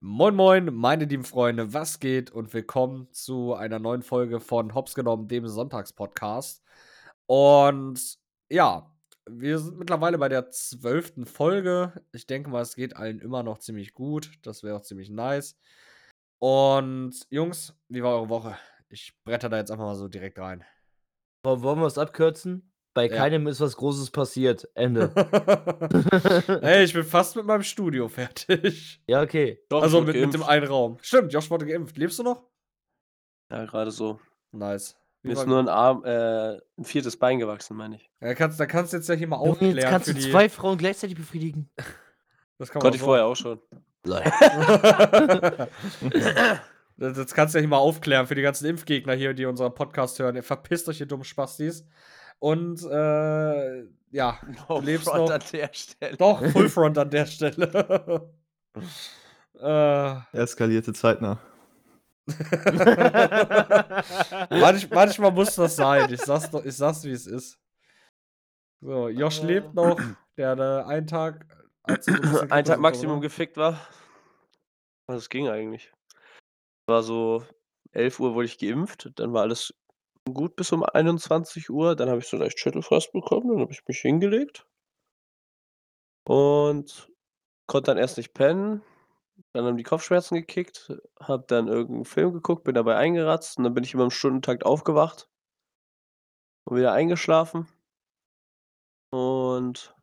Moin moin, meine lieben Freunde, was geht und willkommen zu einer neuen Folge von Hops genommen, dem Sonntagspodcast. Und ja, wir sind mittlerweile bei der zwölften Folge. Ich denke mal, es geht allen immer noch ziemlich gut. Das wäre auch ziemlich nice. Und Jungs, wie war eure Woche? Ich bretter da jetzt einfach mal so direkt rein. Wollen wir es abkürzen? Bei Ja. keinem ist was Großes passiert. Ende. Ey, ich bin fast mit meinem Studio fertig. ja, okay. Doch, also mit, mit dem einen Raum. Stimmt, Josh wurde geimpft. Lebst du noch? Ja, gerade so. Nice. Mir ist nur ein Arm, äh, ein viertes Bein gewachsen, meine ich. Ja, kannst, da kannst du jetzt ja hier mal aufklären. jetzt kannst für du die, zwei Frauen gleichzeitig befriedigen. Das kann man Konnte ich vorher auch schon. das, das kannst du ja hier mal aufklären für die ganzen Impfgegner hier, die unseren Podcast hören. Ihr verpisst euch, ihr dummen Spastis. Und, äh, ja, No lebst front noch. an der Stelle. doch, Full Front an der Stelle. äh, Eskalierte zeitnah. manch, manchmal muss das sein. Ich sag's, doch, ich sag's wie es ist. So, Josh lebt noch. Der hatte einen Tag. so ein bisschen Ein Tag Maximum war. gefickt war. Das ging eigentlich. War so 11 Uhr wurde ich geimpft, dann war alles gut bis um 21 Uhr. Dann habe ich so leicht Schüttelfrost bekommen, dann habe ich mich hingelegt. Und konnte dann erst nicht pennen. Dann haben die Kopfschmerzen gekickt, habe dann irgendeinen Film geguckt, bin dabei eingeratzt und dann bin ich immer im Stundentakt aufgewacht und wieder eingeschlafen. Und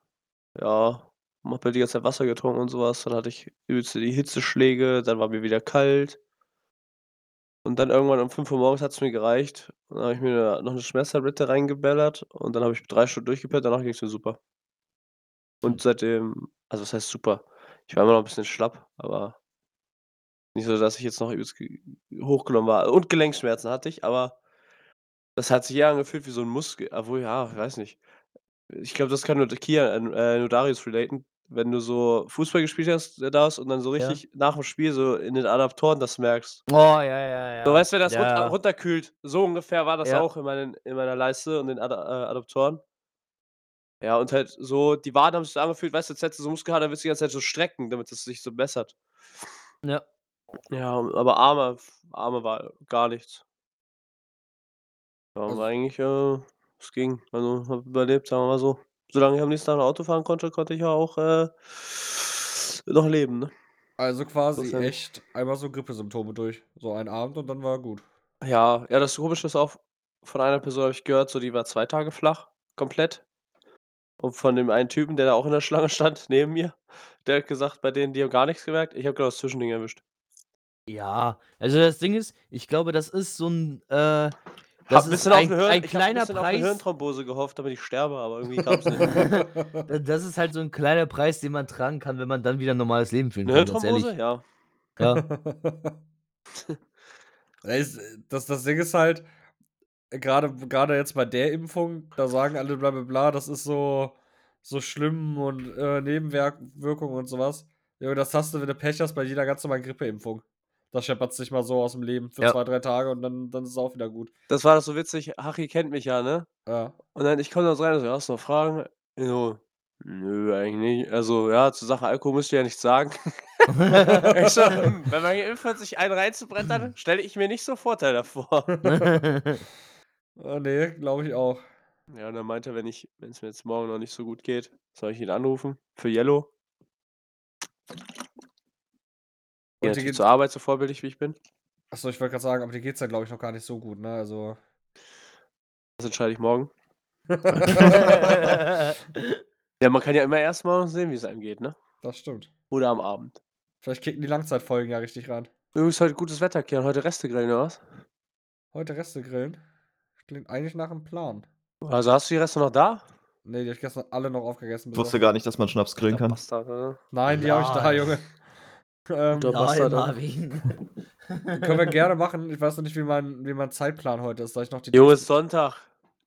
ja, habe halt die ganze Zeit Wasser getrunken und sowas. Dann hatte ich übelste die Hitzeschläge, dann war mir wieder kalt. Und dann irgendwann um 5 Uhr morgens hat es mir gereicht. Dann habe ich mir noch eine Schmerztablette reingebellert und dann habe ich 3 Stunden durchgepennt, danach ging es mir super. Und seitdem also was heißt super? Ich war immer noch 'n bisschen schlapp, aber nicht so, dass ich jetzt noch hochgenommen war. Und Gelenkschmerzen hatte ich, aber das hat sich eher angefühlt wie so 'n Muskel obwohl, ja, ich weiß nicht. Ich glaube, das kann nur der Kia äh, nur Darius relaten. Wenn du so Fußball gespielt hast, äh, Darius, und dann so Ja. richtig nach dem Spiel so in den Adaptoren das merkst. Oh, ja, ja, ja. So, weißt du, wenn das ja. runter runterkühlt. So ungefähr war das Ja. auch in meinen in meiner Leiste und den Ada äh, Adaptoren. Ja, und halt so die Waden haben sich so angefühlt, weißt du, als hättest du so Muskelkater, willst du die ganze Zeit so strecken, damit es sich so bessert. Ja. Ja, aber Arme Arme war gar nichts. Ja, Also- war eigentlich, äh es ging. Also, habe überlebt, sagen wir mal so. Solange ich am nächsten Tag noch Auto fahren konnte, konnte ich ja auch, äh, noch leben, ne? Also quasi Insofern- echt einmal so Grippesymptome durch. So einen Abend und dann war gut. Ja, ja, das Komische ist auch, von einer Person habe ich gehört, so die war 2 Tage flach, komplett. Und von dem einen Typen, der da auch in der Schlange stand, neben mir, der hat gesagt, bei denen, die haben gar nichts gemerkt. Ich habe genau das Zwischending erwischt. Ja, also das Ding ist, ich glaube, das ist so 'n, äh Hab das 'n ist bisschen auf ein 'ne Hirn ein ich habe 'n kleiner bisschen auf 'ne Preis Hirnthrombose gehofft, damit ich sterbe, aber irgendwie kam's nicht. Da das ist halt so 'n kleiner Preis, den man tragen kann, wenn man dann wieder 'n normales Leben führen kann, Hirnthrombose? ehrlich. Ja. Ja. Es das das Ding ist halt, grade grade jetzt bei der Impfung, da sagen alle bla bla bla, das ist so so schlimm und, äh, Nebenwerk Wirkungen und so was. Junge, das hast du, wenn du Pech hast, bei jeder ganz normalen Grippeimpfung. Da scheppert's dich mal so aus'm Leben für Ja. 2, 3 Tage und dann dann ist es auch wieder gut. Das war doch so witzig. Hachi kennt mich ja, ne? Ja. Und dann ich komme da so rein und so: „Hast du noch Fragen?“ Ich so: „Nö, eigentlich nicht.“ Also, ja, zur Sache Alkohol musst du ja nichts sagen. Ich so: „Hm, wenn man geimpft wird, sich einen reinzubrettern, stelle ich mir nicht so Vorteile vor.“ Äh, ne, glaube ich auch. Ja, und er meinte, wenn ich wenn's mir jetzt morgen noch nicht so gut geht, soll ich ihn anrufen für Yellow. Gehe Und natürlich geht's zur Arbeit, so vorbildlich wie ich bin. Ach so, ich wollte grad sagen, aber dir geht's ja, glaube ich, noch gar nicht so gut, ne? Also Das entscheide ich morgen. Ja, man kann ja immer erst mal sehen, wie's einem geht, ne? Das stimmt. Oder am Abend. Vielleicht kicken die Langzeitfolgen ja richtig rein. Übrigens heute gutes Wetter, Kian. Heute Reste grillen oder was? Heute Reste grillen? Klingt eigentlich nach 'm Plan. Also, hast du die Reste noch da? Ne, die habe ich gestern alle noch aufgegessen. Ich bis wusste auf gar nicht, dass man Schnaps grillen Der kann. Bastard, oder? Nein, die habe ich da. Junge. Ähm, Der Nein. Marvin. können wir gerne machen. Ich weiß noch nicht, wie mein wie mein Zeitplan heute ist, da ich noch die Junge, ist Sonntag.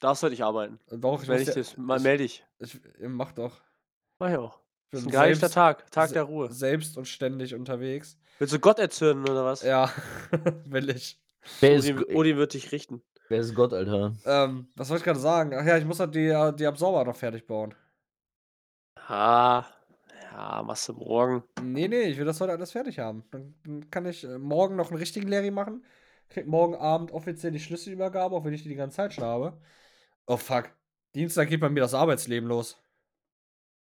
Darfst heute nicht arbeiten. Doch, ich ich ja das mal ich melde dich. ich mach doch. Mach ich auch. Ich Ist bin 'n geheiligter selbst Tag. Tag der Ruhe. selbst und ständig unterwegs. Willst du Gott erzürnen oder was? Ja, will ich. Wer ist Odin wird dich richten. wer ist Gott, Alter? Ähm, was wollte ich grade sagen? Ach ja, ich muss halt die äh, die Absauber noch fertig bauen. Ah, Ja, machst du morgen. Nee, nee, ich will das heute alles fertig haben. Dann, kann ich äh, morgen noch einen richtigen Larry machen. Krieg morgen Abend offiziell die Schlüsselübergabe, auch wenn ich die die ganze Zeit schon habe. Oh fuck. Dienstag geht bei mir das Arbeitsleben los.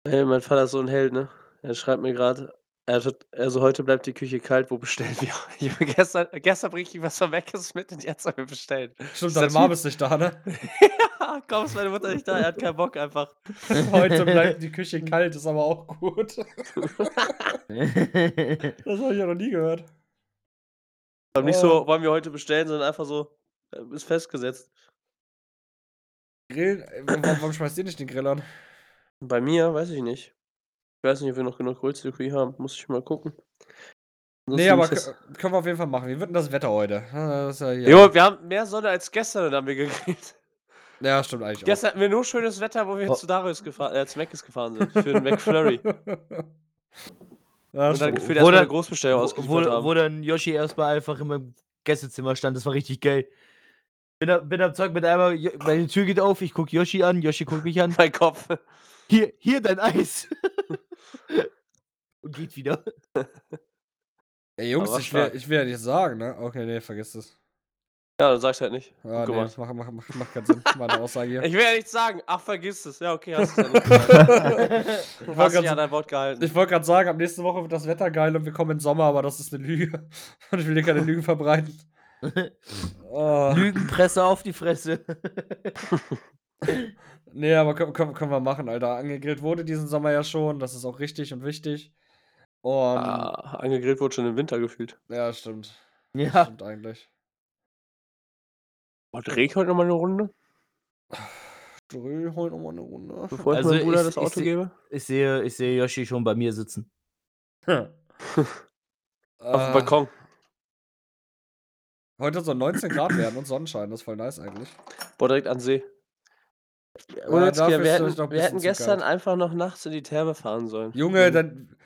Hey, mein Vater ist so ein Held, ne? Er schreibt mir gerade, er also heute bleibt die Küche kalt, wo bestellen wir? Ich gestern, gestern bringe ich was Verweckes mit und jetzt sollen wir bestellen. Stimmt, Ist deine Mom ist nicht da, ne? komm, ist meine Mutter nicht da, er hat keinen Bock einfach. Heute bleibt die Küche kalt, ist aber auch gut. Das habe ich ja noch nie gehört. Aber nicht Oh. so, wollen wir heute bestellen, sondern einfach so, äh, ist festgesetzt. Grill, äh, warum, warum schmeißt ihr nicht den Grill an? Bei mir, weiß ich nicht. Ich weiß nicht, ob wir noch genug Grillzirkuit haben. Muss ich mal gucken. Nee, Ansonsten aber das- können wir auf jeden Fall machen. Wie wird denn das Wetter heute? Ah, Das ja. Jo, wir haben mehr Sonne als gestern und haben wir gegrillt. Ja, stimmt eigentlich Gestern hatten wir nur schönes Wetter, wo wir Oh. zu Darius gefahren, äh, zu Mc's gefahren sind. Für den McFlurry. ja, Und dann gefühlt Wo erstmal eine Großbestellung wo, ausgeliefert wo, haben. wo dann Yoshi erstmal einfach in meinem Gästezimmer stand, das war richtig geil. Bin, bin am Zeug mit einmal, meine Tür geht auf, ich guck Yoshi an, Yoshi guckt mich an. mein Kopf. Hier, hier dein Eis. Und geht wieder. Ey, Jungs, ich will, ich will ja nicht sagen, ne? Okay, nee, vergiss es. Ja, dann sag's halt nicht. Ah, Gut nee, gemacht. macht mach, mach, macht keinen Sinn, meine Aussage hier. Ich will ja nichts sagen. Ach, vergiss es. Ja, okay, hast du ja nicht gesagt. Ich Du wollte hast an dein Wort gehalten. Ich wollte gerade sagen, ab nächste Woche wird das Wetter geil und wir kommen in Sommer, aber das ist eine Lüge. Und ich will dir keine Lügen verbreiten. Oh. Lügenpresse auf die Fresse. Nee, aber können, können, können wir machen, Alter. Angegrillt wurde diesen Sommer ja schon. Das ist auch richtig und wichtig. Und Ah, angegrillt wurde schon im Winter gefühlt. ja, stimmt. Ja. Stimmt eigentlich. Oh, dreh ich heute nochmal eine Runde? Dreh heute nochmal eine Runde. Bevor ich Also meinem Bruder ich- das ich Auto seh- gebe? Ich sehe, ich sehe Yoshi schon bei mir sitzen. Auf Auf dem Balkon. Heute soll 19 Grad werden und Sonnenschein. Das ist voll nice eigentlich. Boah, direkt an See. Ja, Witz, dafür wir, hätten, wir hätten gestern kalt. einfach noch nachts in die Therme fahren sollen. Junge, Mhm. dann,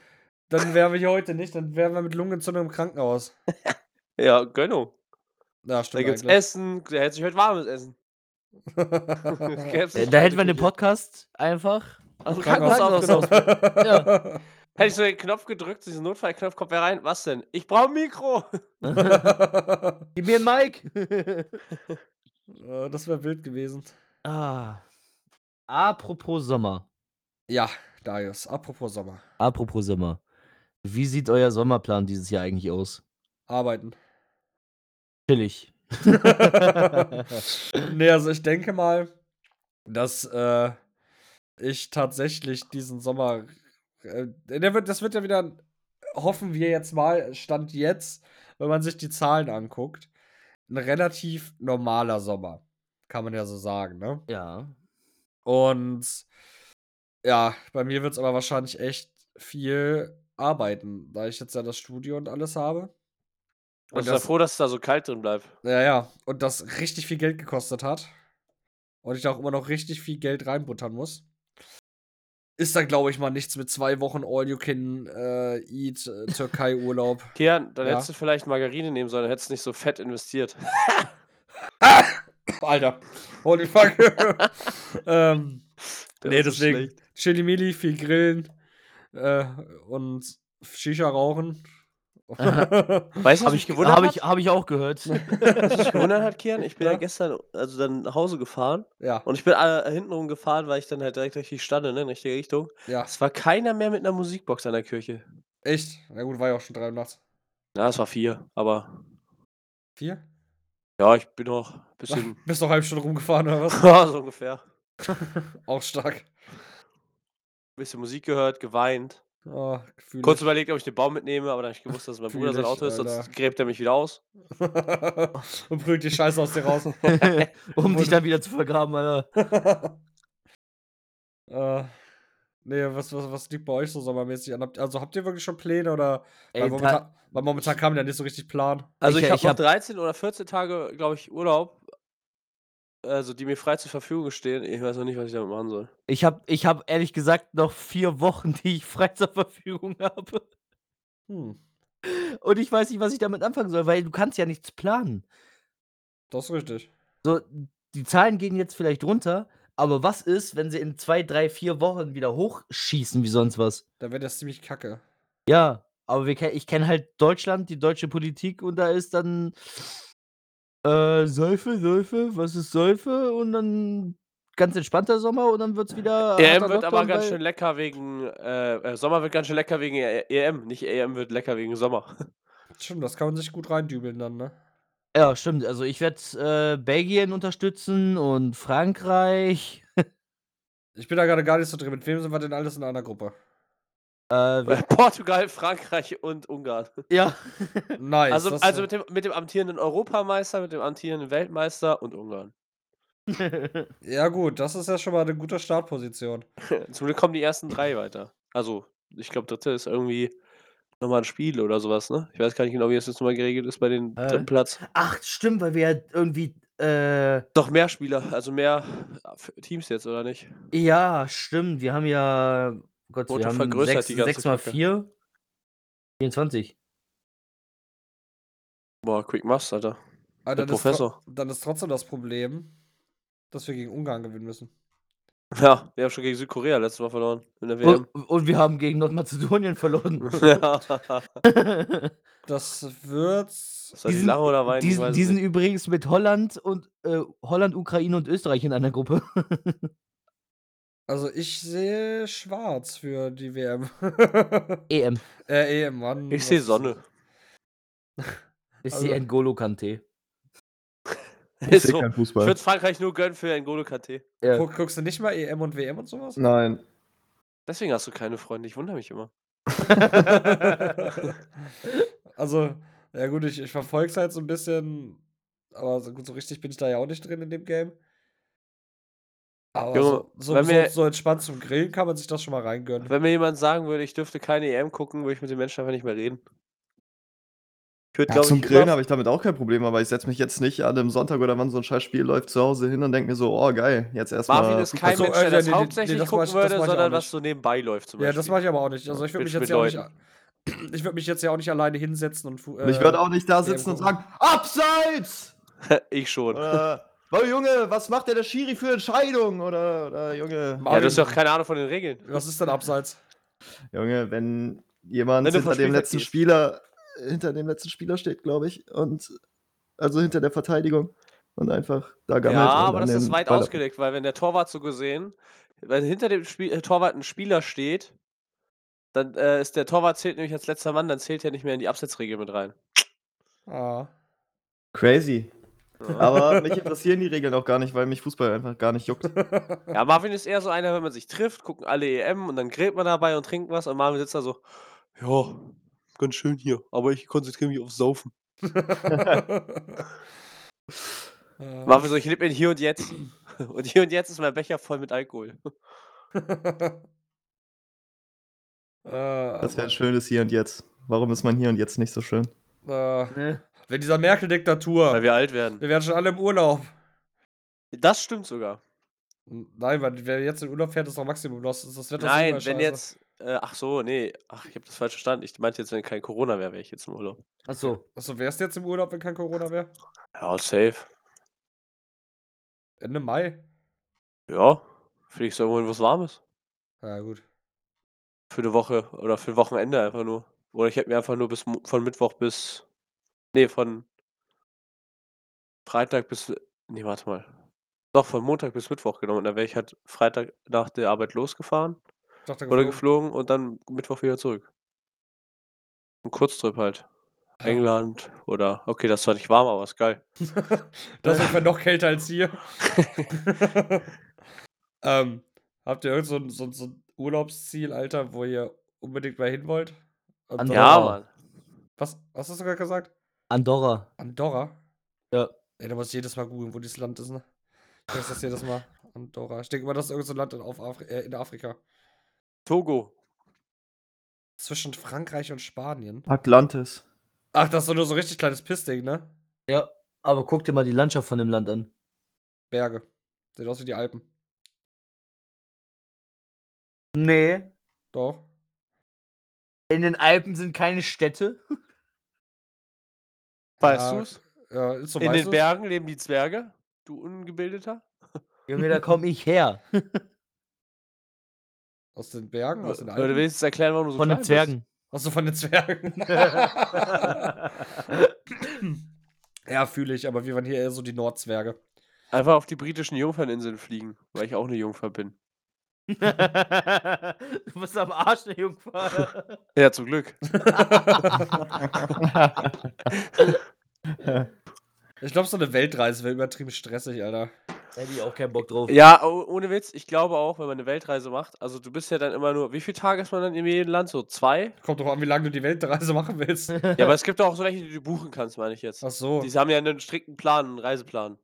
dann wären wir hier heute nicht. Dann wären wir mit Lungenentzündung im Krankenhaus. Ja, Gönnung. Ja, Da stimmt gibt's eigentlich. Essen, da hätte sich heute warmes Essen. Da hätten wir den Küche. Podcast einfach. Aus dem Krankenhaus Krankenhaus aufgenommen. Ja. Hätte ich so den Knopf gedrückt, diesen Notfallknopf, kommt wer rein? Was denn? Ich brauche ein Mikro. Gib mir ein Mic. Äh, das wäre wild gewesen. ah. Apropos Sommer. Ja, Darius, apropos Sommer. Apropos Sommer. Wie sieht euer Sommerplan dieses Jahr eigentlich aus? Arbeiten. Chillig. nee, also ich denke mal, dass äh, ich tatsächlich diesen Sommer. Äh, der wird, das wird ja wieder, hoffen wir jetzt mal, Stand jetzt, wenn man sich die Zahlen anguckt, ein relativ normaler Sommer. Kann man ja so sagen, ne? Ja. Und ja, bei mir wird es aber wahrscheinlich echt viel arbeiten, da ich jetzt ja das Studio und alles habe. Und ich bin das, froh, dass es da so kalt drin bleibt. ja, ja, und das richtig viel Geld gekostet hat. Und ich da auch immer noch richtig viel Geld reinbuttern muss. Ist dann, glaube ich, mal nichts mit zwei Wochen All-You-Can-Eat äh, Türkei-Urlaub. Kian, dann Ja. hättest du vielleicht Margarine nehmen sollen, dann hättest du nicht so fett investiert. Alter, holy fuck. ähm, Der nee, war deswegen. Chili Mili, viel grillen äh, und Shisha rauchen. Weißt du, was Habe ich, gewundert hab hat? ich, hab ich auch gehört. Was mich gewundert hat, Kian? Ich bin ja, Ja. gestern also dann nach Hause gefahren ja, und ich bin äh, hintenrum gefahren, weil ich dann halt direkt richtig stand, ne, in richtige Richtung. ja, Es war keiner mehr mit einer Musikbox an der Kirche. echt. Na gut, war ja auch schon drei Uhr nachts. Ja, es war vier, aber Vier? ja, ich bin noch ein bisschen, Bist noch eine halbe Stunde rumgefahren oder was? ja, so ungefähr. auch stark. bisschen Musik gehört, geweint. Oh. Kurz überlegt, ob ich den Baum mitnehme, aber dann hab ich gewusst, dass mein Bruder sein Auto ist, Alter. sonst gräbt er mich wieder aus. und prügelt die Scheiße aus dir raus. um dich dann wieder zu vergraben, Alter. äh, nee, was, was, was liegt bei euch so sommermäßig an? Also habt ihr wirklich schon Pläne oder? Ey, weil, ta- momentan, weil momentan kam ja nicht so richtig Plan. Also Ich- ich, habe hab- 13 oder 14 Tage, glaube ich, Urlaub, also die mir frei zur Verfügung stehen. Ich weiß noch nicht, was ich damit machen soll. Ich habe ich hab ehrlich gesagt noch vier Wochen, die ich frei zur Verfügung habe. Hm, Und ich weiß nicht, was ich damit anfangen soll, weil du kannst ja nichts planen. das ist richtig. So, die Zahlen gehen jetzt vielleicht runter, Aber was ist, wenn sie in zwei, drei, vier Wochen wieder hochschießen wie sonst was? Da wäre das ziemlich kacke. Ja, aber wir, ich kenne halt Deutschland, die deutsche Politik und da ist dann äh, Säufe, Säufe, was ist Säufe? Und dann ganz entspannter Sommer und dann wird es wieder. EM harter wird aber Lockdown, ganz weil- schön lecker wegen, äh, äh, Sommer wird ganz schön lecker wegen E- EM, nicht EM wird lecker wegen Sommer. Stimmt, das kann man sich gut reindübeln dann, ne? Ja, stimmt. Also ich werde äh, Belgien unterstützen und Frankreich. Ich bin da gerade gar nicht so drin. Mit wem sind wir denn alles in einer Gruppe? Äh, Portugal, Frankreich und Ungarn. ja. Nice. Also, also mit, dem, mit dem amtierenden Europameister, mit dem amtierenden Weltmeister und Ungarn. ja, gut, das ist ja schon mal eine gute Startposition. Zum Glück kommen die ersten drei weiter. Also, ich glaube, dritte ist irgendwie nochmal ein Spiel oder sowas, ne? Ich weiß gar nicht genau, wie das jetzt nochmal geregelt ist bei den Hä? dritten Platz. Ach, stimmt, weil wir ja irgendwie. Äh, Doch mehr Spieler, also mehr äh, Teams jetzt, oder nicht? ja, stimmt. Wir haben ja. Gott, Wurde wir haben vergrößert, 6, die ganze 6 mal Kacke. 4. 24. Boah, Quick Must, Alter. Der dann, ist Professor. dann ist trotzdem das Problem, dass wir gegen Ungarn gewinnen müssen. Ja, wir haben schon gegen Südkorea letztes Mal verloren in der WM. Und, und wir haben gegen Nordmazedonien verloren. ja. Das wird. Soll ich Diesen- lachen oder diesen es diesen nicht. übrigens mit Holland und äh, Holland, Ukraine und Österreich in einer Gruppe. Also ich sehe schwarz für die WM. EM. äh, EM, Mann. Ich sehe Sonne. Ist Also- die N'Golo Kante. Ich sehe so. keinen Ich Fußball. würde Frankreich nur gönnen für N'Golo Kanté. Ja. Guck, guckst du nicht mal EM und WM und sowas? Nein. Deswegen hast du keine Freunde. Ich wundere mich immer. also, ja gut, ich, ich verfolge es halt so ein bisschen, aber so, gut, so richtig bin ich da ja auch nicht drin in dem Game. Aber Junge, so, so, wenn so, wir- so entspannt zum Grillen kann man sich das schon mal reingönnen. Wenn mir jemand sagen würde, ich dürfte keine EM gucken, würde ich mit den Menschen einfach nicht mehr reden. Ich würde, Ja, glaube zum ich, Grillen immer- habe ich damit auch kein Problem, aber ich setze mich jetzt nicht an einem Sonntag oder wann so ein scheiß Spiel läuft zu Hause hin und denke mir so, oh geil, jetzt erstmal. Marvin ist kein so, Mensch, äh, der das nee, nee, nee, hauptsächlich das mach gucken ich- das würde, mach ich auch sondern nicht. was so nebenbei läuft zum Ja, Beispiel. das mache ich aber auch nicht. Also ich würde Mit- mich jetzt mit ja auch nicht. Leuten. Ich würde mich jetzt ja auch nicht alleine hinsetzen und. fu- Und ich äh, würde auch nicht da EM sitzen und gucken. sagen, Abseits! ich schon. Oder, oh Junge, was macht der der Schiri für Entscheidung? Oder, oder Junge. Ja, du hast doch keine Ahnung von den Regeln. Was ist denn abseits? Junge, wenn jemand Wenn hinter dem letzten. Spieler, hinter dem letzten Spieler steht, glaube ich, und also hinter der Verteidigung und einfach da gammelt. Ja, aber das ist weit Ball- ausgelegt, weil wenn der Torwart so gesehen, wenn hinter dem Spiel, äh, Torwart ein Spieler steht, dann äh, ist der Torwart zählt nämlich als letzter Mann, dann zählt er nicht mehr in die Absetzregel mit rein. Ah. Crazy. Aber mich interessieren die Regeln auch gar nicht, weil mich Fußball einfach gar nicht juckt. Ja, Marvin ist eher so einer, wenn man sich trifft, gucken alle EM und dann grillt man dabei und trinkt was und Marvin sitzt da so, ja, ganz schön hier, aber ich konzentriere mich aufs Saufen. Marvin so, ich lebe in hier und jetzt. Und hier und jetzt ist mein Becher voll mit Alkohol. Das wäre ein schönes Hier und Jetzt. Warum ist mein Hier und Jetzt nicht so schön? äh, Ne? Wenn dieser Merkel-Diktatur. Weil wir alt werden. Wir werden schon alle im Urlaub. Das stimmt sogar. Nein, weil wer jetzt in Urlaub fährt, ist doch Maximum los. Das wird doch Nein, wenn scheiße. jetzt. Äh, ach so, nee. Ach, ich habe das falsch verstanden. Ich meinte jetzt, wenn kein Corona wäre, wäre ich jetzt im Urlaub. Achso. Achso, wärst du jetzt im Urlaub, wenn kein Corona wäre? Ja, safe. Ende Mai? Ja. Fliegst du irgendwo hin, wo es warm ist. Ja, gut. Für eine Woche oder für ein Wochenende einfach nur. Oder ich hätte mir einfach nur bis von Mittwoch bis. Nee, von Freitag bis. Nee, warte mal. Doch, von Montag bis Mittwoch genommen. Und dann wäre ich halt Freitag nach der Arbeit losgefahren dachte, oder geflogen. geflogen und dann Mittwoch wieder zurück. Ein Kurztrip halt. Ja. England oder. Okay, das ist zwar nicht warm, aber ist geil. das ist ungefähr noch kälter als hier. ähm, habt ihr irgend so ein, so, so ein Urlaubsziel, Alter, wo ihr unbedingt mal hin wollt? Und. Ja. Mann. Was, was hast du gerade gesagt? Andorra. Andorra? Ja. Ey, da muss ich jedes Mal googeln, wo dieses Land ist, ne? Ich weiß das jedes Mal. Andorra. Ich denke mal, das ist irgend so ein Land in, auf Afri äh, in Afrika. Togo. Zwischen Frankreich und Spanien. Atlantis. Ach, das ist doch nur so ein richtig kleines Pissding, ne? Ja. Aber guck dir mal die Landschaft von dem Land an. Berge. Sieht aus wie die Alpen. Nee. Doch. In den Alpen sind keine Städte. Weißt Ja, du's? Ja, so In weißt den du's? Bergen leben die Zwerge. Du Ungebildeter. Junge, da komme ich her. Aus den Bergen, aus den Alpen? wenigstens erklären, warum du so Von klein den bist. Zwergen. Achso, von den Zwergen. ja, fühle ich, aber wir waren hier eher so die Nordzwerge. Einfach auf die britischen Jungferninseln fliegen, weil ich auch eine Jungfer bin. Du bist am Arsch, der Jungfer. Ja, zum Glück. Ich glaube, so eine Weltreise wäre übertrieben stressig, Alter. Hätte ich auch keinen Bock drauf. Ja, oh- ohne Witz, ich glaube auch, wenn man eine Weltreise macht, also du bist ja dann immer nur, wie viele Tage ist man dann in jedem Land? So zwei? Kommt doch an, wie lange du die Weltreise machen willst. Ja, aber es gibt doch auch so welche, die du buchen kannst, meine ich jetzt. Ach so. Die haben ja einen strikten Plan, einen Reiseplan.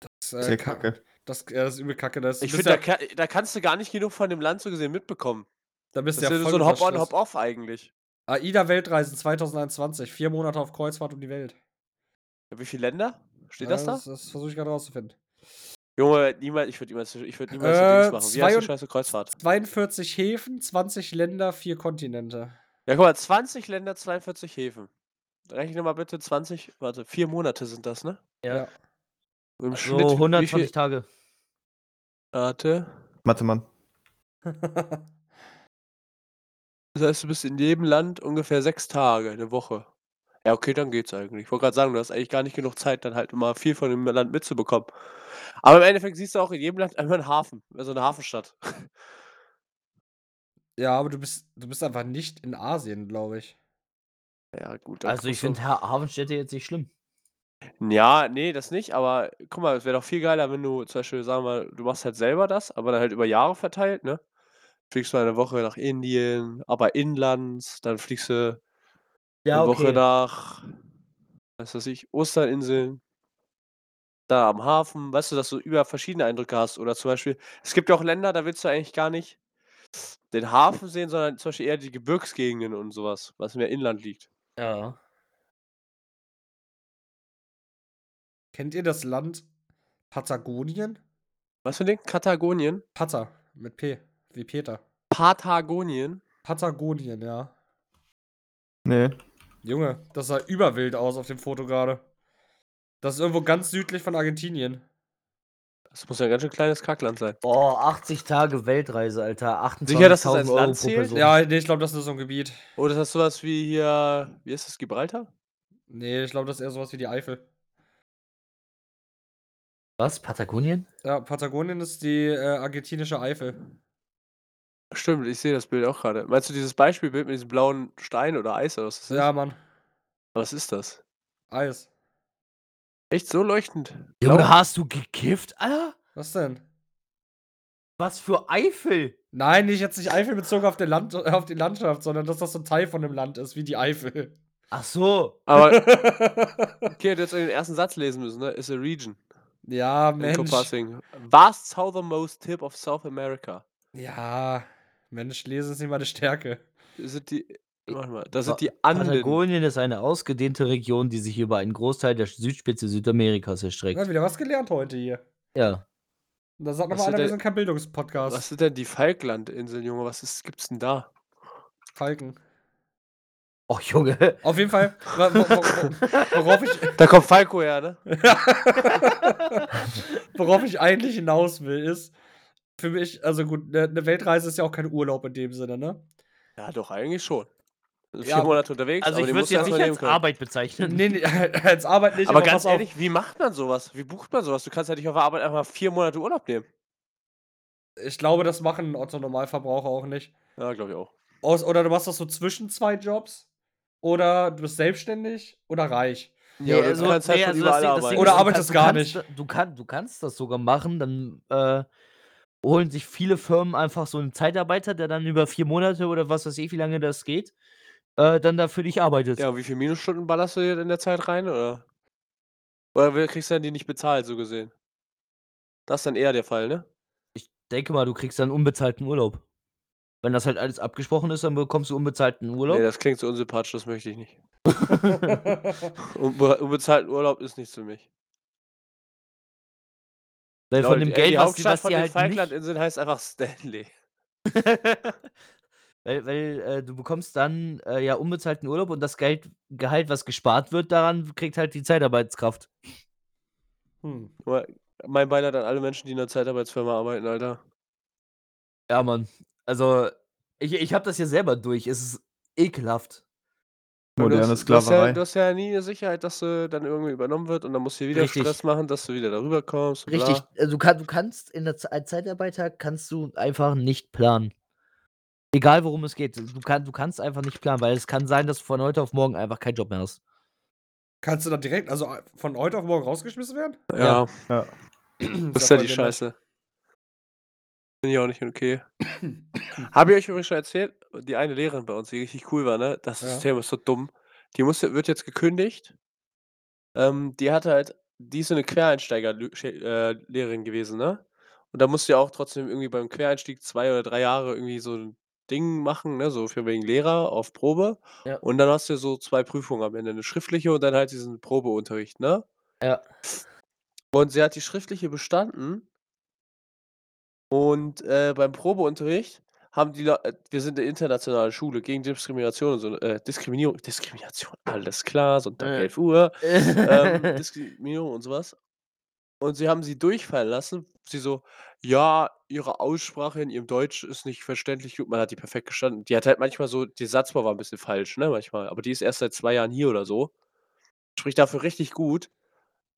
Das, Sehr äh, ka- kacke. Das, ja, das ist übel kacke. Das, Ich finde, ja, da, da kannst du gar nicht genug von dem Land so gesehen mitbekommen. da bist Das du ist ja ja voll so ein Hop-on. Hop-off eigentlich. AIDA-Weltreisen 2021. Vier Monate auf Kreuzfahrt um die Welt. Ja, wie viele Länder? Steht Ja, das da? Das, das versuche ich gerade rauszufinden. Junge, niemals, ich würde niemals, ich würd niemals Äh, so Dings machen. Wie heißt die scheiße Kreuzfahrt? 42 Häfen, 20 Länder, vier Kontinente. Ja, guck mal, 20 Länder, 42 Häfen. Rechne mal bitte 20, warte, vier Monate sind das, ne? Ja. Im So Schnitt, wie 120 viel? Tage. Warte. Mathe Mann. Das heißt, du bist in jedem Land ungefähr sechs Tage, eine Woche. Ja, okay, dann geht's eigentlich. Ich wollte gerade sagen, du hast eigentlich gar nicht genug Zeit, dann halt immer viel von dem Land mitzubekommen. Aber im Endeffekt siehst du auch in jedem Land einmal einen Hafen, also eine Hafenstadt. ja, aber du bist, du bist einfach nicht in Asien, glaube ich. Ja, gut. Also ich finde Hafenstädte jetzt nicht schlimm. Ja, nee, das nicht, aber guck mal, es wäre doch viel geiler, wenn du zum Beispiel, sagen wir mal, du machst halt selber das, aber dann halt über Jahre verteilt, ne? Fliegst du eine Woche nach Indien, aber inlands, dann fliegst du Ja, eine Woche nach, was weiß ich, Osterinseln, da am Hafen, weißt du, dass du über verschiedene Eindrücke hast. Oder zum Beispiel, es gibt ja auch Länder, da willst du eigentlich gar nicht den Hafen sehen, sondern zum Beispiel eher die Gebirgsgegenden und sowas, was mehr Inland liegt. Ja. Kennt ihr das Land Patagonien? Was für ein Ding? Patagonien? Pata, mit P, wie Peter. Patagonien? Patagonien, ja. Nee. Junge, das sah überwild aus auf dem Foto gerade. Das ist irgendwo ganz südlich von Argentinien. Das muss ja ein ganz schön kleines Kackland sein. Boah, 80 Tage Weltreise, Alter. 28.000 Sicher, dass das als Euro Land pro zählt? Person. Ja, nee, ich glaube, das ist so ein Gebiet. Oh, das ist sowas wie hier, wie ist das, Gibraltar? Nee, ich glaube, das ist eher sowas wie die Eifel. Was? Patagonien? Ja, Patagonien ist die äh, argentinische Eifel. Stimmt, ich sehe das Bild auch gerade. Meinst du dieses Beispielbild mit diesem blauen Stein oder Eis oder was das ist? Ja, Mann. Was ist das? Eis. Echt so leuchtend? Junge, hast du gekifft, Alter? Was denn? Was für Eifel? Nein, nicht jetzt nicht Eifel bezogen auf, den Land, auf die Landschaft, sondern dass das so ein Teil von dem Land ist, wie die Eifel. Ach so. Aber, okay, du hättest den ersten Satz lesen müssen, ne? Is a region. Ja, Mensch. Encompassing. Vast southernmost tip of South America. Ja, Mensch, lesen ist nicht meine Stärke. Das sind die, warte mal, das sind die Anden. Patagonien ist eine ausgedehnte Region, die sich über einen Großteil der Südspitze Südamerikas Ja, erstreckt. wieder was gelernt heute hier. Ja. Und da sagt Was nochmal sind einer, wir denn- sind kein Bildungspodcast. Was sind denn die Falklandinseln, Junge? Was ist, gibt's denn da? Falken. Och, Junge. Auf jeden Fall, wo- wo- wo- worauf ich, Da kommt Falco her, ne? worauf ich eigentlich hinaus will, ist, für mich, also gut, eine ne Weltreise ist ja auch kein Urlaub in dem Sinne, ne? Ja, doch, eigentlich schon. Also vier Ja, Monate unterwegs, Also aber ich würde es jetzt mal nicht als können. Arbeit bezeichnen. Nee, nee, als Arbeit nicht, Aber pass ganz auf. ehrlich, wie macht man sowas? Wie bucht man sowas? Du kannst ja nicht auf der Arbeit einfach vier Monate Urlaub nehmen. Ich glaube, das machen Otto-Normalverbraucher auch nicht. Ja, glaube ich auch. Aus, oder du machst das so zwischen zwei Jobs. Oder du bist selbstständig oder reich. Ja, oder du kannst halt nee, also das das. Ding Oder du arbeitest kannst- gar du kannst, nicht. Du, kann, du kannst das sogar machen, dann äh, holen sich viele Firmen einfach so einen Zeitarbeiter, der dann über vier Monate oder was weiß ich, wie lange das geht, äh, dann da für dich arbeitet. Ja, und wie viele Minusstunden ballerst du dir in der Zeit rein, oder? Oder kriegst du dann die nicht bezahlt, so gesehen? Das ist dann eher der Fall, ne? Ich denke mal, du kriegst dann unbezahlten Urlaub. Wenn das halt alles abgesprochen ist, dann bekommst du unbezahlten Urlaub. Nee, das klingt so unsympathisch, das möchte ich nicht. Unbe unbezahlten Urlaub ist nichts für mich. Weil von dem die, Geld, die was die, Hauptstadt was von die den halt nicht, Falklandinseln heißt einfach Stanley. weil, weil äh, du bekommst dann äh, ja unbezahlten Urlaub und das Geld, Gehalt, was gespart wird, daran kriegt halt die Zeitarbeitskraft. Hm. Mein Beileid an alle Menschen, die in 'ner Zeitarbeitsfirma arbeiten, Alter. Ja, Mann. Also, ich ich habe das ja selber durch. Es ist ekelhaft. Moderne hast du hast ja Sklaverei. du hast ja nie 'ne Sicherheit, dass du dann irgendwie übernommen wird und dann musst du dir wieder Richtig. Stress machen, dass du wieder da rüberkommst und Richtig. bla. Äh, du kann du kannst in der als Zeitarbeiter kannst du einfach nicht planen. Egal, worum es geht. Du kann du kannst einfach nicht planen, weil es kann sein, dass du von heute auf morgen einfach keinen Job mehr hast. Kannst du dann direkt also, a von heute auf morgen rausgeschmissen werden? Ja, Ja. das ist ja die. Scheiße. Finde ich auch nicht okay. Habe ich euch übrigens schon erzählt, die eine Lehrerin bei uns, die richtig cool war, ne? Das Ja. System ist so dumm. Die musste wird jetzt gekündigt. Ähm, die hatte halt die ist so 'ne Quereinsteiger Lü Sche äh, Lehrerin gewesen, ne? Und da musste ja auch trotzdem irgendwie beim Quereinstieg 2 oder 3 Jahre irgendwie so 'n Ding machen, ne, so für wegen Lehrer auf Probe. Ja. Und dann hast du so 2 Prüfungen am Ende, 'ne schriftliche und dann halt diesen Probeunterricht, ne? Ja. Und sie hat die schriftliche bestanden und, äh, beim Probeunterricht haben die Leu äh, wir sind 'ne internationale Schule gegen Diskrimination und so, äh, Diskriminierung Diskrimination, alles klar, Sonntag Äh. 11:00, ähm, Diskriminierung und so was. Und sie haben sie durchfallen lassen. Sie so: „Ja, ihre Aussprache in ihrem Deutsch ist nicht verständlich gut.“ Man hat die perfekt gestanden. Die hat halt manchmal so der Satzbau war 'n bisschen falsch, ne, manchmal, aber die ist erst seit 2 Jahren hier oder so. Spricht dafür richtig gut,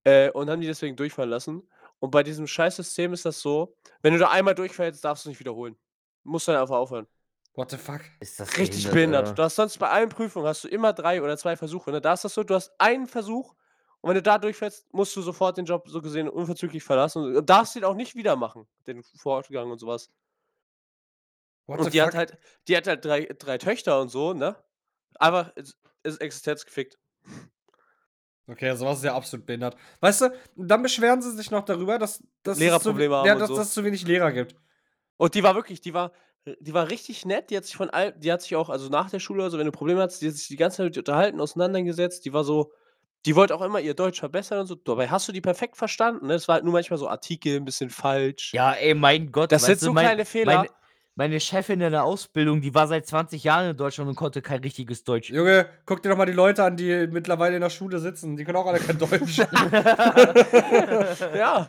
äh, und haben die deswegen durchfallen lassen. Und bei diesem Scheißsystem ist das so, wenn du da einmal durchfällst, darfst du nicht wiederholen. Musst dann einfach aufhören. What the fuck? Ist das Richtig behindert, behindert. Alter. Du hast sonst bei allen Prüfungen hast du immer 3 oder 2 Versuche, ne? Da ist das so, du hast einen Versuch und wenn du da durchfällst, musst du sofort den Job so gesehen unverzüglich verlassen und darfst ihn auch nicht wieder machen, den Fortgang und so was. What Und the die hat fuck? halt die hat halt 3 3 Töchter und so, ne? Einfach es ist Existenz gefickt. Okay, so was ist ja absolut behindert. Weißt du, dann beschweren sie sich noch darüber, dass dass es zu Lehrerprobleme haben ja, dass so. dass es zu wenig Lehrer gibt. Und die war wirklich die war die war richtig nett. Die hat sich von all die hat sich auch also nach der Schule oder so, wenn du Probleme hattest, die hat sich die ganze Zeit mit dir unterhalten, auseinandergesetzt. Die war so die wollte auch immer ihr Deutsch verbessern und so. Dabei hast du die perfekt verstanden, ne? Es war halt nur manchmal so Artikel 'n bisschen falsch. Ja, ey, mein Gott, Das sind so mein kleine Fehler. meine meine Chefin in der Ausbildung, die war seit 20 Jahren in Deutschland und konnte kein richtiges Deutsch. Junge, guck dir doch mal die Leute an, die mittlerweile in der Schule sitzen. Die können auch alle kein Deutsch. Ja,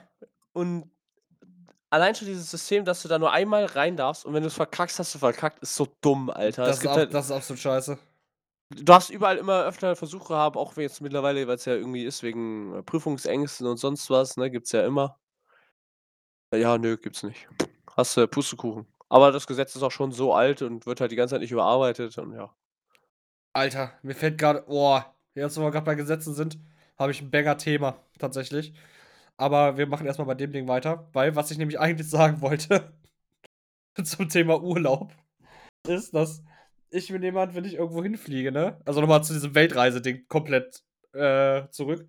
und allein schon dieses System, dass du da nur einmal rein darfst und wenn du's verkackst, hast du verkackt, ist so dumm, Alter. Das Es ist gibt ab halt das ist absolut scheiße. Du darfst überall immer öfter Versuche haben, auch wenn jetzt mittlerweile, weil's ja irgendwie ist wegen, äh, Prüfungsängsten und sonst was, ne, gibt's ja immer. Ja, nö, gibt's nicht. Hast du Pustekuchen. Aber das Gesetz ist auch schon so alt und wird halt die ganze Zeit nicht überarbeitet und ja. Alter, mir fällt grade oh, jetzt, wo wir grad bei Gesetzen sind, habe ich 'n Banger-Thema tatsächlich. Aber wir machen erst mal bei dem Ding weiter, weil was ich nämlich eigentlich sagen wollte zum Thema Urlaub ist, dass ich bin jemand, wenn ich irgendwo hinfliege, ne? Also noch mal zu diesem Weltreiseding komplett, äh, zurück.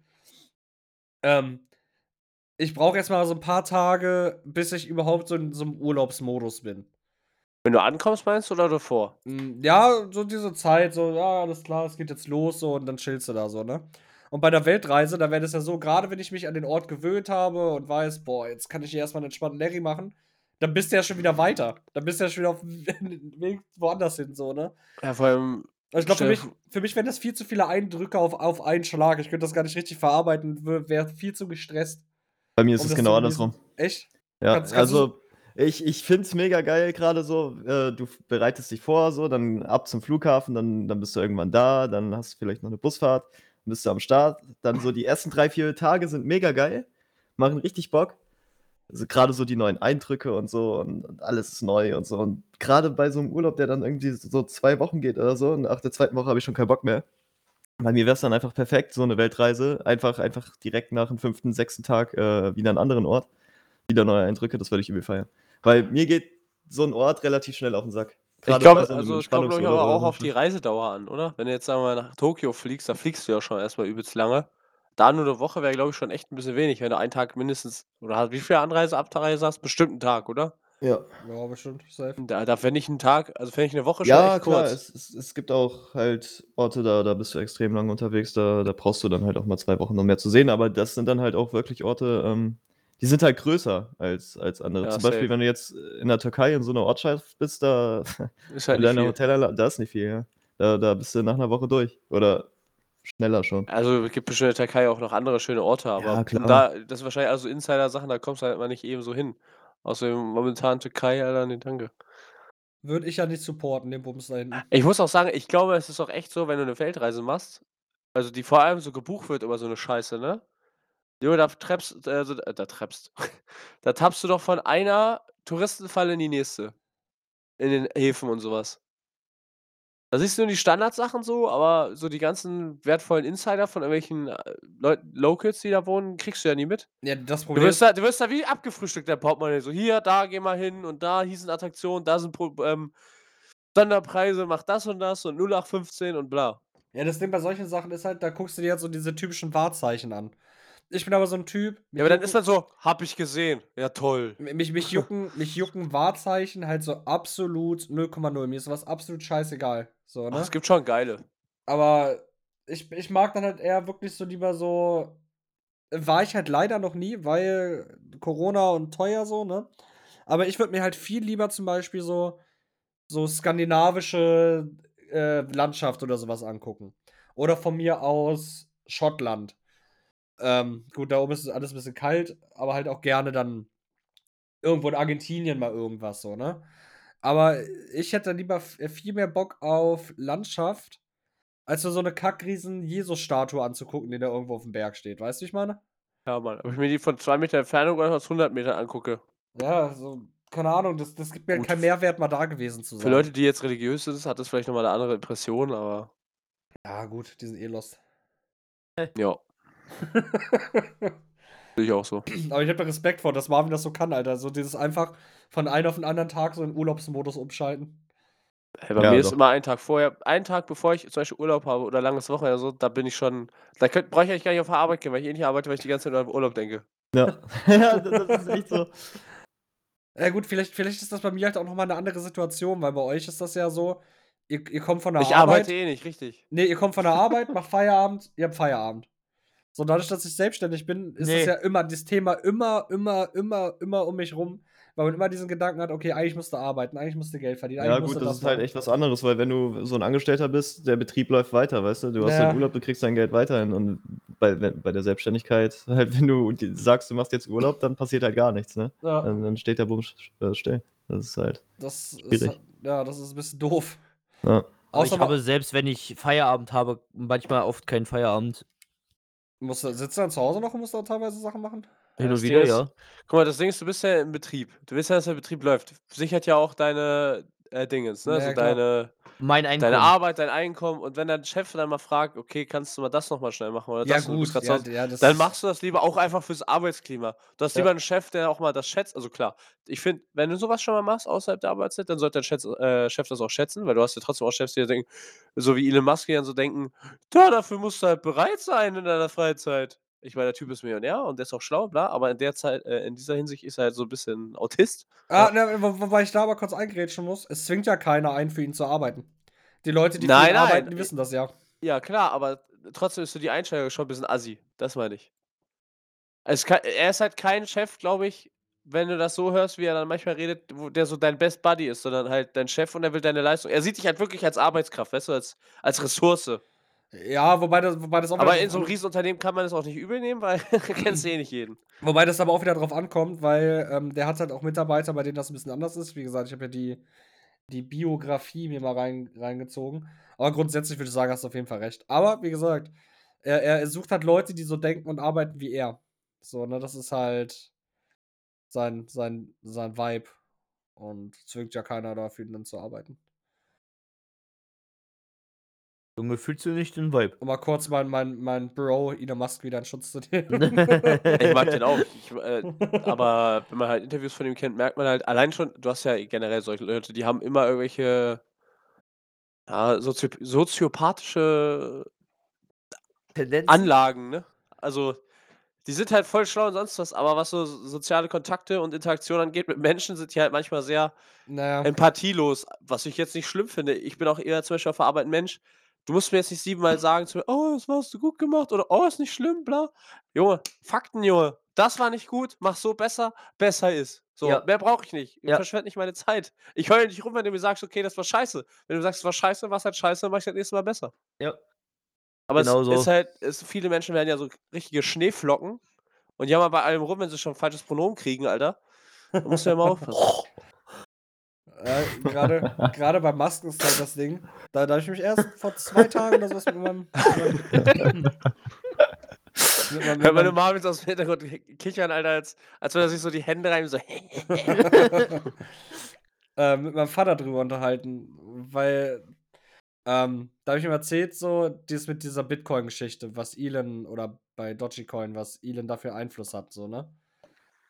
Ähm, ich brauche erst mal so 'n paar Tage, bis ich überhaupt so in so 'nem Urlaubsmodus bin. Wenn du ankommst, meinst du oder davor? Hm, ja, so diese Zeit, so: „Ja, alles klar, es geht jetzt los“, so und dann chillst du da so, ne? Und bei der Weltreise, da wäre das ja so, grade wenn ich mich an den Ort gewöhnt habe und weiß: „Boah, jetzt kann ich hier erst mal 'n entspannten Larry machen“, dann bist du ja schon wieder weiter. Dann bist du ja schon wieder auf'm Weg woanders hin so, ne? Ja, vor allem Also, ich glaube, für mich für mich wären das viel zu viele Eindrücke auf auf einen Schlag. Ich könnte das gar nicht richtig verarbeiten, wäre viel zu gestresst. Bei mir ist um es das genau andersrum. Echt? Ja, Kannst kannst du also ich ich finde es mega geil grade so, äh, du bereitest dich vor so, dann ab zum Flughafen, dann dann bist du irgendwann da, dann hast du vielleicht noch 'ne Busfahrt, dann bist du am Start. Dann so die ersten 3, 4 Tage sind mega geil, machen richtig Bock. Also, grade so die neuen Eindrücke und so und und alles ist neu und so. Und grade bei so 'nem Urlaub, der dann irgendwie so 2 Wochen geht oder so und nach der 2. Woche habe ich schon keinen Bock mehr. Bei mir wär's dann einfach perfekt, so 'ne Weltreise, einfach einfach direkt nach dem 5., 6. Tag, äh, wieder an 'n anderen Ort. Wieder neue Eindrücke, das würde ich übel feiern. Weil mir geht so 'n Ort relativ schnell auf 'n Sack. Ich Grade glaube so also, es kommt, glaube ich, aber auch auf die Reisedauer an, oder? Wenn du jetzt, sagen wir mal, nach Tokio fliegst, da fliegst du ja schon erst mal übelst lange. Da nur 'ne Woche wäre, glaube ich, schon echt 'n bisschen wenig, wenn du einen Tag mindestens oder ha wie viel Anreise, Abreise hast? Bestimmt 'n Tag, oder? Ja. Ja, bestimmt, safe. Da da fände ich 'n Tag also, fände ich 'ne Woche schon Ja, echt klar, kurz. es es es gibt auch halt Orte, da da bist du extrem lang unterwegs, da da brauchst du dann halt auch mal 2 Wochen, um mehr zu sehen, aber das sind dann halt auch wirklich Orte, ähm, die sind halt größer als als andere. Ja, Zum Beispiel, safe. wenn du jetzt in der Türkei in so 'ner Ortschaft bist, da Ist halt in nicht deiner viel. Hotelanla da ist nicht viel, ja. Da da bist du nach 'ner Woche durch oder schneller schon. Also, es gibt bestimmt in der Türkei auch noch andere schöne Orte, aber Ja, klar. da das sind wahrscheinlich alles so Insider-Sachen, da kommst du halt mal nicht eben so hin. Außerdem momentan Türkei, Alter, ne, danke. Würde ich ja nicht supporten, den Bums da hinten. Ich muss auch sagen, ich glaube, es ist auch echt so, wenn du 'ne Weltreise machst, also die vor allem so gebucht wird über so 'ne Scheiße, ne? Junge, da treppst äh, so da treppst da tappst du doch von einer Touristenfalle in die nächste. In den Häfen und so was. Da siehst du nur die Standardsachen so, aber so die ganzen wertvollen Insider von irgendwelchen, äh, Leuten Locals, die da wohnen, kriegst du ja nie mit. Ja, das Du Problem wirst ist da du wirst da wie abgefrühstückt, dein Portemonnaie. So: „Hier, da geh mal hin und da, hier sind Attraktionen, da sind ähm, Sonderpreise, mach das und das und 0815 und bla.“ Ja, das Ding bei solchen Sachen ist halt, da guckst du dir jetzt so diese typischen Wahrzeichen an. Ich bin aber so 'n Typ, Ja, aber dann ist dann so: „Habe ich gesehen. Ja, toll.“ mi mich mich jucken mich jucken Wahrzeichen halt so absolut 0,0. Mir ist so was absolut scheißegal, so, Ach, ne? es gibt schon geile. Aber ich ich mag dann halt eher wirklich so lieber so war ich halt leider noch nie, weil Corona und teuer so, ne? Aber ich würde mir halt viel lieber zum Beispiel so so skandinavische, äh, Landschaft oder so was angucken. Oder von mir aus Schottland. Ähm, gut, da oben ist alles 'n bisschen kalt, aber halt auch gerne dann irgendwo in Argentinien mal irgendwas so, ne? Aber ich hätte lieber v äh, viel mehr Bock auf Landschaft, als so 'ne Kackriesen-Jesus-Statue anzugucken, die da irgendwo auf'm Berg steht. Weißt du, ich meine? Ja, Mann, ob ich mir die von 2 Meter Entfernung oder aus 100 Metern angucke. Ja, so, keine Ahnung, das das gibt mir halt keinen Mehrwert, mal da gewesen zu Für sein. Leute, die jetzt religiös sind, hat das vielleicht noch mal 'ne andere Impression, aber Ja gut, die sind eh lost. Ja. Sehe ich auch so. Aber ich habe da Respekt vor, dass Marvin das so kann, Alter. So dieses einfach von einem auf 'n anderen Tag so in Urlaubsmodus umschalten. Hey, bei Ja, mir ist doch. immer ein Tag vorher einen Tag bevor ich zum Beispiel Urlaub habe oder langes Wochenende so, da bin ich schon da könnt brauche ich eigentlich gar nicht auf die Arbeit gehen, weil ich eh nicht arbeite, weil ich die ganze Zeit nur an Urlaub denke. Ja. Ja, das ist echt so. Ja gut, vielleicht vielleicht ist das bei mir halt auch noch mal 'ne andere Situation, weil bei euch ist das ja so, ihr ihr kommt von der Ich Arbeit arbeite eh nicht, richtig. Ne, ihr kommt von der Arbeit, macht Feierabend, ihr habt Feierabend. So, dadurch, dass ich selbstständig bin, ist das Ne. ja immer das Thema immer, immer, immer, immer um mich rum, weil man immer diesen Gedanken hat: „Okay, eigentlich musst du arbeiten, eigentlich musst du Geld verdienen, Ja eigentlich musst gut, du das das ist halt machen.“ echt was anderes, weil wenn du so 'n Angestellter bist, der Betrieb läuft weiter, weißt du? Du hast Ja. halt Urlaub, du kriegst dein Geld weiterhin und bei wenn bei der Selbstständigkeit halt, wenn du sagst, du machst jetzt Urlaub, dann passiert halt gar nichts, ne? Ja. Dann dann steht der Bums sch äh, still. Das ist halt Das ist schwierig. halt ja, das ist 'n bisschen doof. Ja. Aber Außer ich habe selbst, wenn ich Feierabend habe, manchmal oft keinen Feierabend. Musst du sitzt du dann zu Hause noch und musst da teilweise Sachen machen? Hin und wieder, ja. guck mal, das Ding ist, du bist ja im Betrieb. Du willst ja, dass der Betrieb läuft. Sichert ja auch deine, äh, Dingens, ne, Ja, so ja, klar. deine Mein deine Einkommen. Arbeit, dein Einkommen und wenn dein Chef dann mal fragt: „Okay, kannst du mal das noch mal schnell machen oder Ja das gut, ja, Hause“, d ja, das dann machst du das lieber auch einfach fürs Arbeitsklima. Du hast Ja. lieber 'n Chef, der auch mal das schätzt also klar, ich finde, wenn du so was schon mal machst außerhalb der Arbeitszeit, dann sollte dein Schätz äh, Chef das auch schätzen, weil du hast ja trotzdem auch Chefs, die dir denken so wie Elon Musk, die dann so denken: „Ja, dafür musst du halt bereit sein in deiner Freizeit.“ Ich meine, der Typ ist Millionär und der ist auch schlau, bla, aber in der Zeit äh, in dieser Hinsicht ist er halt so 'n bisschen Autist. Ah, Ja. ne, wo wobei ich da aber kurz eingrätschen muss. Es zwingt ja keiner ein, für ihn zu arbeiten. Die Leute, die für Nein, ihn nein, arbeiten, die i wissen das ja. Ja klar, aber trotzdem ist so die Einstellung schon 'n bisschen assi. Das meine ich. Es ka er ist halt kein Chef, glaube ich, wenn du das so hörst, wie er dann manchmal redet, wo der so dein Best Buddy ist, sondern halt dein Chef und er will deine Leistung. Er sieht dich halt wirklich als Arbeitskraft, weißt du, als als Ressource. Ja, wobei das wobei das auch Aber in so 'nem an Riesenunternehmen kann man das auch nicht übel nehmen, weil kennst du eh nicht jeden. wobei das aber auch wieder drauf ankommt, weil, ähm, der hat halt auch Mitarbeiter, bei denen das 'n bisschen anders ist. Wie gesagt, ich habe ja die die Biografie mir mal rein reingezogen. Aber grundsätzlich würde ich sagen, hast du auf jeden Fall recht. Aber wie gesagt, er er sucht halt Leute, die so denken und arbeiten wie er. So, ne, das ist halt sein sein sein Vibe und zwingt ja keiner da, für ihn dann zu arbeiten. Junge, fühlst du nicht den Vibe? Um mal kurz meinen meinen meinen Bro Elon Musk wieder in Schutz zu nehmen. Ich mag den auch. Ich, äh aber wenn man halt Interviews von ihm kennt, merkt man halt allein schon du hast ja generell solche Leute, die haben immer irgendwelche ja, sozio soziopathische Tendenzen? Anlagen, ne? Also, die sind halt voll schlau und sonst was, aber was so soziale Kontakte und Interaktion angeht mit Menschen, sind die halt manchmal sehr Na ja. empathielos, was ich jetzt nicht schlimm finde. Ich bin auch eher zum Beispiel auf der Arbeit 'n Mensch, du musst mir jetzt nicht 7-mal sagen zu mir: „Oh, das hast du gut gemacht“ oder „Oh, ist nicht schlimm, bla.“ Junge, Fakten, Junge. Das war nicht gut, mach so besser, besser ist. So, Ja. mehr brauche ich nicht. Ja. Verschwende nicht meine Zeit. Ich heule nicht rum, wenn du mir sagst: „Okay, das war scheiße.“ Wenn du sagst, es war scheiße, war's halt scheiße, dann mache ich das nächste Mal besser. Ja. Aber Genau es so. ist halt, es, viele Menschen werden ja so richtige Schneeflocken und jammern bei allem rum, wenn sie schon ein falsches Pronomen kriegen, Alter. Da musst du ja mal aufpassen. Äh, Gerade gerade bei Masken ist halt das Ding. Da, da habe ich mich erst vor zwei Tagen oder sowas mit meinem. Meinem, meine Mom jetzt aus dem Hintergrund kichern, Alter, als, als würde er sich so die Hände rein so. äh, mit meinem Vater drüber unterhalten, weil ähm, da habe ich ihm erzählt, so, dieses mit dieser Bitcoin-Geschichte, was Elon oder bei Dogecoin, was Elon dafür Einfluss hat, so, ne?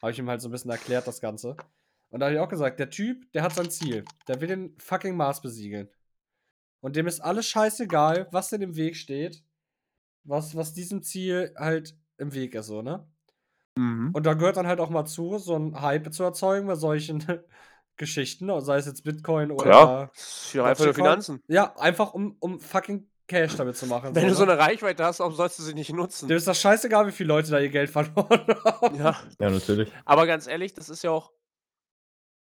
Habe ich ihm halt so ein bisschen erklärt, das Ganze. Und da habe ich auch gesagt, der Typ, der hat sein Ziel. Der will den fucking Mars besiegeln. Und dem ist alles scheißegal, was denn im Weg steht. Was, was diesem Ziel halt im Weg ist, so, ne? Mhm. Und da gehört dann halt auch mal zu, so ein Hype zu erzeugen bei solchen Geschichten, sei es jetzt Bitcoin oder. Ja, das ist für einfach nur. Finanzen. Ja, einfach um, um fucking Cash damit zu machen. Wenn du so ne? eine Reichweite hast, warum sollst du sie nicht nutzen? Dem ist das scheißegal, wie viele Leute da ihr Geld verloren haben. Ja. Ja, natürlich. Aber ganz ehrlich, das ist ja auch.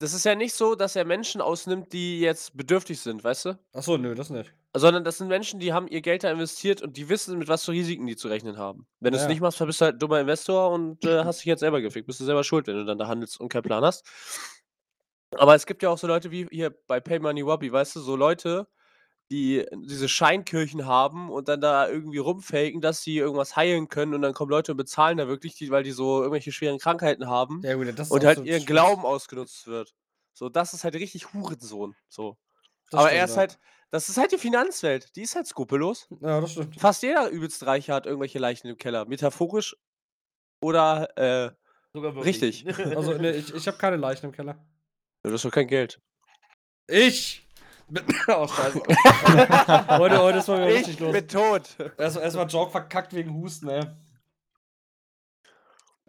Das ist ja nicht so, dass er Menschen ausnimmt, die jetzt bedürftig sind, weißt du? Achso, nö, das nicht. Sondern das sind Menschen, die haben ihr Geld da investiert und die wissen, mit was für Risiken die zu rechnen haben. Wenn du es Ja. nicht machst, dann bist du halt ein dummer Investor und äh, hast dich jetzt selber gefickt. Bist du selber schuld, wenn du dann da handelst und keinen Plan hast. Aber es gibt ja auch so Leute wie hier bei Pay Money Wobby, weißt du, so Leute, die diese Scheinkirchen haben und dann da irgendwie rumfaken, dass sie irgendwas heilen können und dann kommen Leute und bezahlen da wirklich, die, weil die so irgendwelche schweren Krankheiten haben Ja, gut, und halt so ihren. Glauben ausgenutzt wird. So, das ist halt richtig Hurensohn. So. Das Aber er ist ja. halt, das ist halt die Finanzwelt. Die ist halt skrupellos. Ja, das stimmt. Fast jeder übelst Reiche hat irgendwelche Leichen im Keller. Metaphorisch oder, äh, Sogar Richtig. Also, nee, ich, ich habe keine Leichen im Keller. du hast doch kein Geld. Ich! Mit- oh, scheiße. heute, heute ist mal wieder richtig Ich los. bin tot. Erstmal erst Joke verkackt wegen Husten, ey.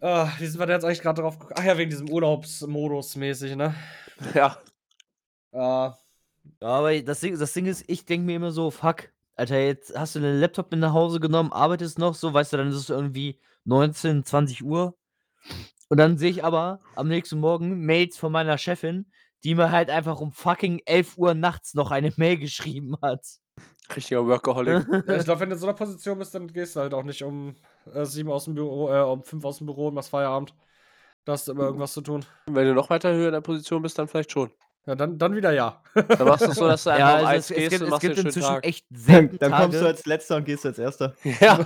Ah, wie sind wir denn jetzt eigentlich gerade drauf gekommen? Ach ja, wegen diesem Urlaubsmodus mäßig, ne? Ja. Ja. Ja, aber das Ding, das Ding ist, ich denke mir immer so, fuck, Alter, jetzt hast du den Laptop mit nach Hause genommen, arbeitest noch so, weißt du, dann ist es irgendwie 19, 20 Uhr. Und dann sehe ich aber am nächsten Morgen Mails von meiner Chefin, die mir halt einfach um fucking 11 Uhr nachts noch eine Mail geschrieben hat. Richtiger Workaholic. ja ich glaube, wenn du in so einer Position bist, dann gehst du halt auch nicht um äh, sieben aus dem Büro, äh, um fünf aus dem Büro und machst Feierabend. Da hast du immer irgendwas zu tun. Wenn du noch weiter höher in der Position bist, dann vielleicht schon. Ja, dann, dann wieder ja. Dann machst du es so, dass du einfach ja, um also eins es, es gehst gibt, und es gibt inzwischen Tag. echt Dann, selten dann kommst du als Letzter und gehst als Erster. Ja.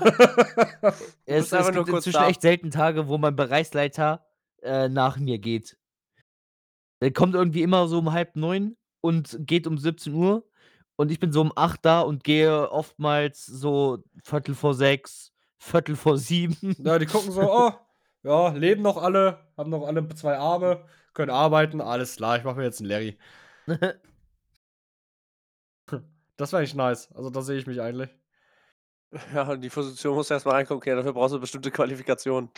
Es, es nur gibt kurz inzwischen da. echt selten Tage, wo mein Bereichsleiter äh, nach mir geht. Der kommt irgendwie immer so um halb neun und geht um 17 Uhr. Und ich bin so um acht da und gehe oftmals so Viertel vor sechs, Viertel vor sieben. Ja, die gucken so, oh, ja, leben noch alle, haben noch alle zwei Arme, können arbeiten, alles klar, ich mache mir jetzt einen Larry. Das wäre eigentlich nice. Also da sehe ich mich eigentlich. Ja, und die Position musst du erstmal reinkommen, okay, dafür brauchst du bestimmte Qualifikationen.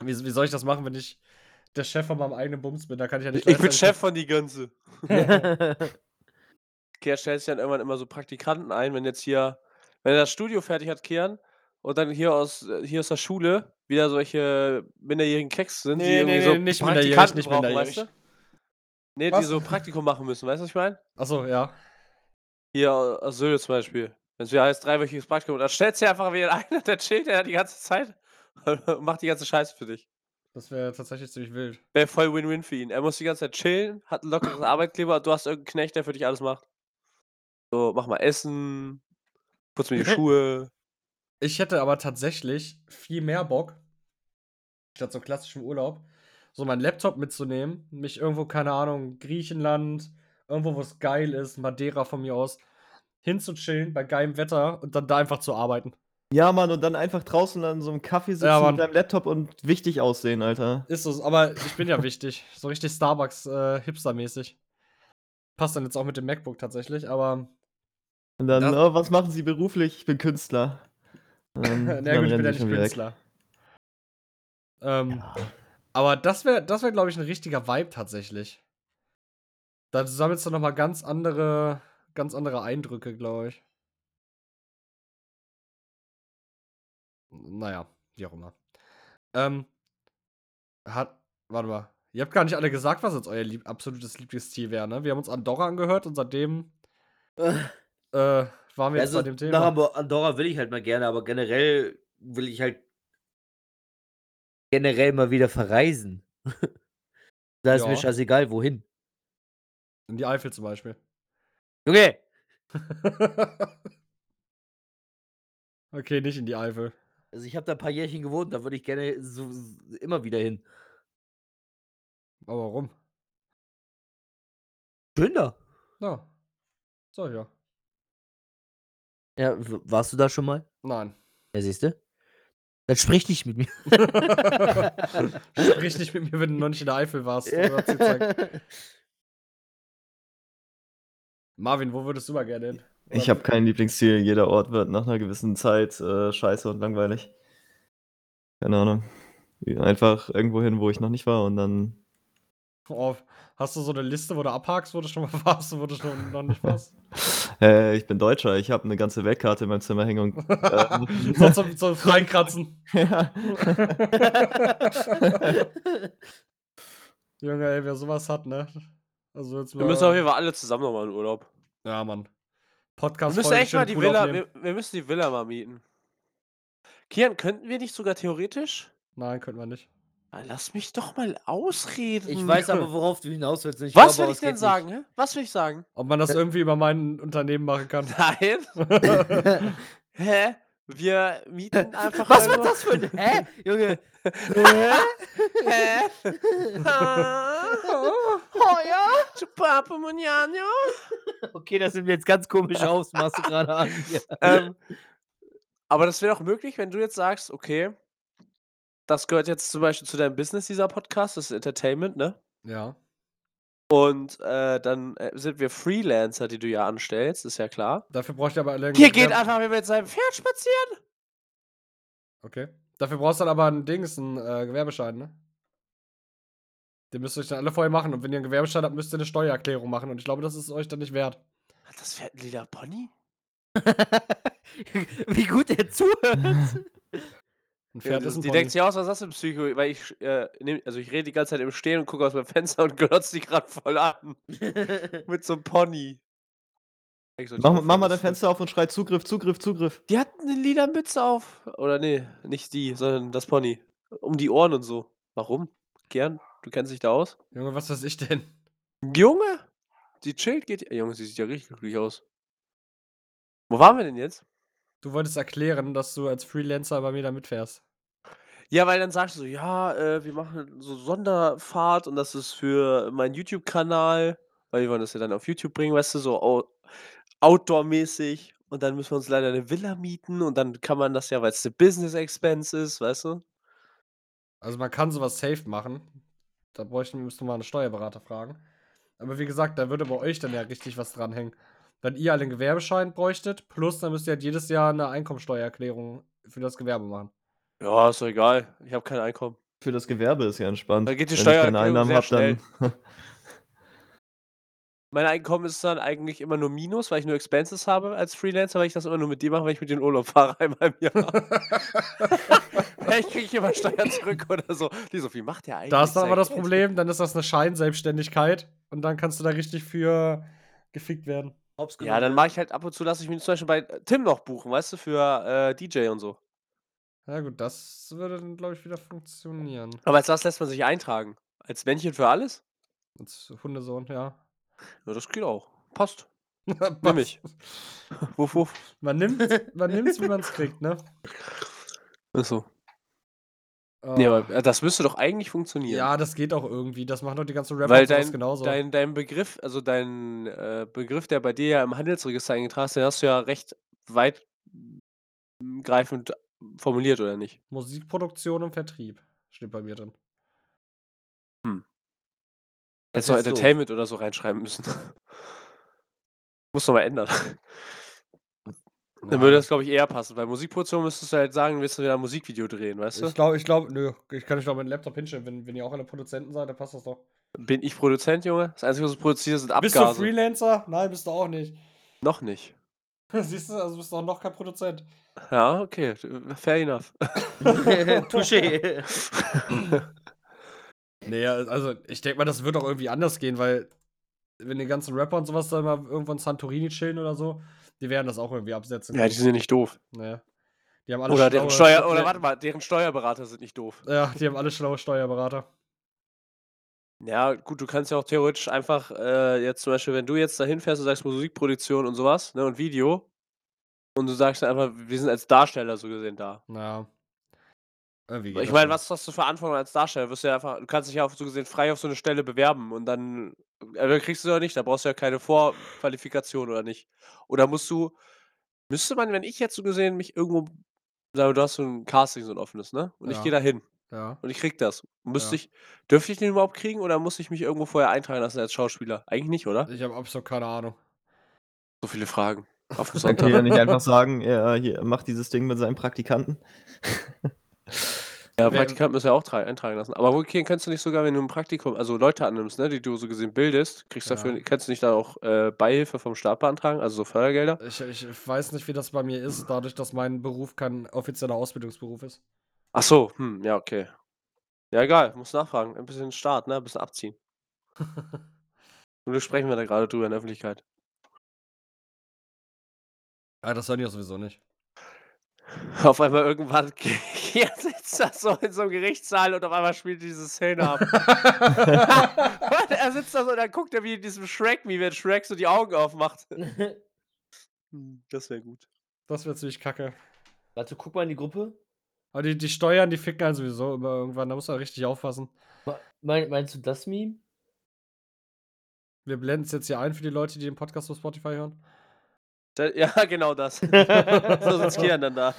Wie, wie soll ich das machen, wenn ich der Chef von meinem eigenen Bums bin? Da kann ich ja nicht. Ich bin Chef von die Gänse. Kehr stellt sich dann irgendwann immer so Praktikanten ein, wenn jetzt hier, wenn er das Studio fertig hat, Kehren, und dann hier aus, hier aus der Schule wieder solche minderjährigen Keks sind, die Nee, irgendwie nee, so nee, nicht minderjährig, Praktikanten nicht brauchen, weißt du? Nee, Was? die so Praktikum machen müssen, weißt du, was ich meine? Achso, ja. Hier aus Söhle zum Beispiel. Wenn es wieder heißt, dreiwöchiges Praktikum, dann stellst du einfach wieder ein, der chillt ja die ganze Zeit und macht die ganze Scheiße für dich. Das wäre tatsächlich ziemlich wild. Wäre voll Win-Win für ihn. Er muss die ganze Zeit chillen, hat ein lockeres Arbeitskleber und du hast irgendeinen Knecht, der für dich alles macht. So, mach mal Essen, putz mir die Schuhe. Ich hätte aber tatsächlich viel mehr Bock, statt so klassischem Urlaub, so meinen Laptop mitzunehmen, mich irgendwo, keine Ahnung, Griechenland, irgendwo, wo es geil ist, Madeira von mir aus, hinzuchillen bei geilem Wetter und dann da einfach zu arbeiten. Ja, Mann, und dann einfach draußen an so einem Kaffee sitzen Ja, mit deinem Laptop und wichtig aussehen, Alter. Ist es, aber ich bin ja wichtig. So richtig Starbucks äh, Hipster-mäßig. Passt dann jetzt auch mit dem MacBook tatsächlich, aber Und dann, oh, was machen Sie beruflich? Ich bin Künstler. Na dann gut, ich bin ja nicht. Künstler. Ähm, Aber das wäre, das wär, glaube ich, ein richtiger Vibe tatsächlich. Da sammelst du nochmal ganz andere, ganz andere Eindrücke, glaube ich. Naja, wie auch immer. Ähm, hat, warte mal. Ihr habt gar nicht alle gesagt, was jetzt euer lieb absolutes Lieblingsziel wäre, ne? Wir haben uns Andorra angehört und seitdem, äh, waren wir jetzt Also, bei dem nach Thema. Abo- Andorra will ich halt mal gerne, aber generell will ich halt generell mal wieder verreisen. da ist mir Ja. scheißegal, wohin. In die Eifel zum Beispiel. Junge! okay, nicht in die Eifel. Also ich habe da ein paar Jährchen gewohnt, da würde ich gerne so, so immer wieder hin. Aber warum? Schön da. Ja. So, ja. Ja, warst du da schon mal? Nein. Ja, siehst du? Dann sprich nicht mit mir. Sprich nicht mit mir, wenn du noch nicht in der Eifel warst. Marvin, wo würdest du mal gerne hin? Ich habe kein Lieblingsziel. Jeder Ort wird nach einer gewissen Zeit äh, scheiße und langweilig. Keine Ahnung. Einfach irgendwo hin, wo ich noch nicht war und dann. Oh, hast du so eine Liste, wo du abhakst, wo du schon mal warst und wo du schon noch nicht warst? Äh, ich bin Deutscher, ich habe eine ganze Weltkarte in meinem Zimmer hängen und. Äh, so zum, zum Reinkratzen. ja. Junge, ey, wer sowas hat, ne? Also jetzt Wir müssen auf jeden Fall alle zusammen nochmal in Urlaub. Ja, Mann. Wir Podcast müssen Folge echt mal die cool Villa, wir, wir müssen die Villa mal mieten. Kian, könnten wir nicht sogar theoretisch? Nein, könnten wir nicht. Ah, Lass mich doch mal ausreden. Ich weiß aber, worauf du hinaus willst. Ich Was glaube, will ich denn sagen? Hä? Was will ich sagen? Ob man das irgendwie über mein Unternehmen machen kann. Nein. nicht. Hä? Wir mieten einfach. Was wird das für ein. Hä? Junge. Hä? Oh ja? Chupapo Munyanyo? Okay, das sind jetzt ganz komische Ausmaße gerade an. hier. ähm, aber das wäre doch möglich, wenn du jetzt sagst, okay, das gehört jetzt zum Beispiel zu deinem Business, dieser Podcast, das ist Entertainment, ne? Ja. Und äh, dann äh, sind wir Freelancer, die du ja anstellst, ist ja klar. Dafür brauche ich aber alle Hier geht einfach mit seinem Pferd spazieren. Okay. Dafür brauchst du dann aber ein Dings, einen äh, Gewerbeschein, ne? Den müsst ihr euch dann alle vorher machen. Und wenn ihr einen Gewerbeschein habt, müsst ihr eine Steuererklärung machen. Und ich glaube, das ist euch dann nicht wert. Hat das Pferd ein lila Pony? Wie gut er zuhört. Ein Pferd ist ein die Pony. denkt sich aus, was ist das für ein Psycho? Weil ich, äh, nehm, also ich rede die ganze Zeit im Stehen und gucke aus meinem Fenster und glotze die gerade voll an. Mit so einem Pony. So, Mach, mach mal dein Fenster auf und schrei Zugriff, Zugriff, Zugriff. Die hat eine lila Mütze auf. Oder nee, nicht die, sondern das Pony. Um die Ohren und so. Warum? Gern, du kennst dich da aus? Junge, was weiß ich denn? Junge! Sie chillt, geht. Junge, sie sieht ja richtig glücklich aus. Wo waren wir denn jetzt? Du wolltest erklären, dass du als Freelancer bei mir da mitfährst. Ja, weil dann sagst du so, ja, äh, wir machen so Sonderfahrt und das ist für meinen YouTube-Kanal, weil wir wollen das ja dann auf YouTube bringen, weißt du, so au Outdoor-mäßig. Und dann müssen wir uns leider eine Villa mieten und dann kann man das ja, weil es eine Business-Expense ist, weißt du? Also man kann sowas safe machen. Da bräuchten müsste mal einen Steuerberater fragen. Aber wie gesagt, da würde bei euch dann ja richtig was dranhängen. Wenn ihr alle einen Gewerbeschein bräuchtet, plus dann müsst ihr halt jedes Jahr eine Einkommensteuererklärung für das Gewerbe machen. Ja, ist doch egal. Ich habe kein Einkommen. Für das Gewerbe ist ja entspannt. Da geht die Wenn ich keine Steuererklärung Einnahmen sehr habe, dann. Mein Einkommen ist dann eigentlich immer nur Minus, weil ich nur Expenses habe als Freelancer, weil ich das immer nur mit dir mache, wenn ich mit den Urlaub fahre einmal im Jahr. ich kriege immer Steuern zurück oder so. Die so, wie macht der eigentlich? Da ist dann aber das? Problem, dann ist das eine Scheinselbstständigkeit und dann kannst du da richtig für gefickt werden. Ja, dann mache ich halt ab und zu, lasse ich mich zum Beispiel bei Tim noch buchen, weißt du, für äh, DJ und so. Ja gut, das würde dann, glaube ich, wieder funktionieren. Aber als das lässt man sich eintragen. Als Männchen für alles? Als Hundesohn, ja. Ja, das geht auch. Passt. Nimm ich. Wuff, wuff. Man nimmt man nimmt's, wie man es kriegt, ne? Ist so. Nee, aber äh, das müsste doch eigentlich funktionieren. ja, das geht auch irgendwie. Das machen doch die ganzen Rapper Weil dein, genauso. dein, dein Begriff, also dein äh, Begriff, der bei dir ja im Handelsregister eingetragen ist, den hast du ja recht weitgreifend formuliert, oder nicht? Musikproduktion und Vertrieb steht bei mir drin. Das Hättest du. Entertainment oder so reinschreiben müssen. Muss noch mal ändern. Dann würde das, glaube ich, eher passen. Bei Musikproduktion müsstest du halt sagen, willst du wieder ein Musikvideo drehen, weißt du? Ich glaube, ich glaube, nö, ich kann nicht doch meinen Laptop hinstellen. Wenn, wenn ihr auch alle Produzenten seid, dann passt das doch. Bin ich Produzent, Junge? Das Einzige, was du produzierst, sind Bist du Abgase. Freelancer? Nein, bist du auch nicht. Noch nicht. Siehst du, also bist du auch noch kein Produzent. Ja, okay. Fair enough. Touché. Nee, also ich denke mal, das wird auch irgendwie anders gehen, weil wenn die ganzen Rapper und sowas dann mal irgendwo in Santorini chillen oder so, Die werden das auch irgendwie absetzen. Ja, die sind ja nicht doof. Ne. Die haben alle Oder deren Steuer oder warte mal, deren Steuerberater sind nicht doof. Ja, die haben alle schlaue Steuerberater. Ja, gut, du kannst ja auch theoretisch einfach, äh, jetzt zum Beispiel, wenn du jetzt dahin fährst und sagst Musikproduktion und sowas, ne, und Video und du sagst dann einfach, wir sind als Darsteller so gesehen da. Ja. Geht Ich meine, was hast du für Verantwortung als Darsteller? Wirst du ja einfach du kannst dich ja auf so gesehen frei auf so 'ne Stelle bewerben und dann entweder kriegst du's oder nicht, da brauchst du ja keine Vorqualifikation oder nicht. Oder musst du müsste man, wenn ich jetzt so gesehen mich irgendwo du hast so 'n Casting, so 'n offenes, ne, und ich Ja. gehe da hin Ja. und ich kriege das. Müsste Ja. ich dürfte ich den überhaupt kriegen oder muss ich mich irgendwo vorher eintragen lassen als Schauspieler? Eigentlich nicht, oder? Ich habe absolut keine Ahnung. So viele Fragen auf Dann Sonntag. kann er nicht einfach sagen, er hier macht dieses Ding mit seinen Praktikanten. Ja, Wer- Praktikanten müssen ja auch eintragen lassen. Aber okay, kannst du nicht sogar, wenn du 'n Praktikum also Leute annimmst, ne, die du so gesehen bildest, kriegst dafür Ja. kannst du nicht da auch, äh, Beihilfe vom Staat beantragen, also so Fördergelder? Ich ich weiß nicht, wie das bei mir ist, dadurch, dass mein Beruf kein offizieller Ausbildungsberuf ist. Ach so, hm, ja, okay. Ja, egal, musst nachfragen. Ein bisschen Staat, ne, ein bisschen abziehen. Zum Glück sprechen wir da grade drüber in der Öffentlichkeit. Ja, das hören die ja sowieso nicht. Auf einmal irgendwann hier sitzt er so in so 'nem Gerichtssaal und auf einmal spielt diese Szene ab. Und er sitzt da so und dann guckt er wie in diesem Shrek-Meme, wenn Shrek so die Augen aufmacht. Hm, das wäre gut. Das wäre ziemlich kacke. Warte, guck mal in die Gruppe. Aber die die Steuern, die ficken einen sowieso immer irgendwann, da muss man richtig aufpassen. Mein meinst du das Meme? Wir blenden's jetzt hier ein für die Leute, die den Podcast auf Spotify hören. Da ja, genau das. So Kian dann da.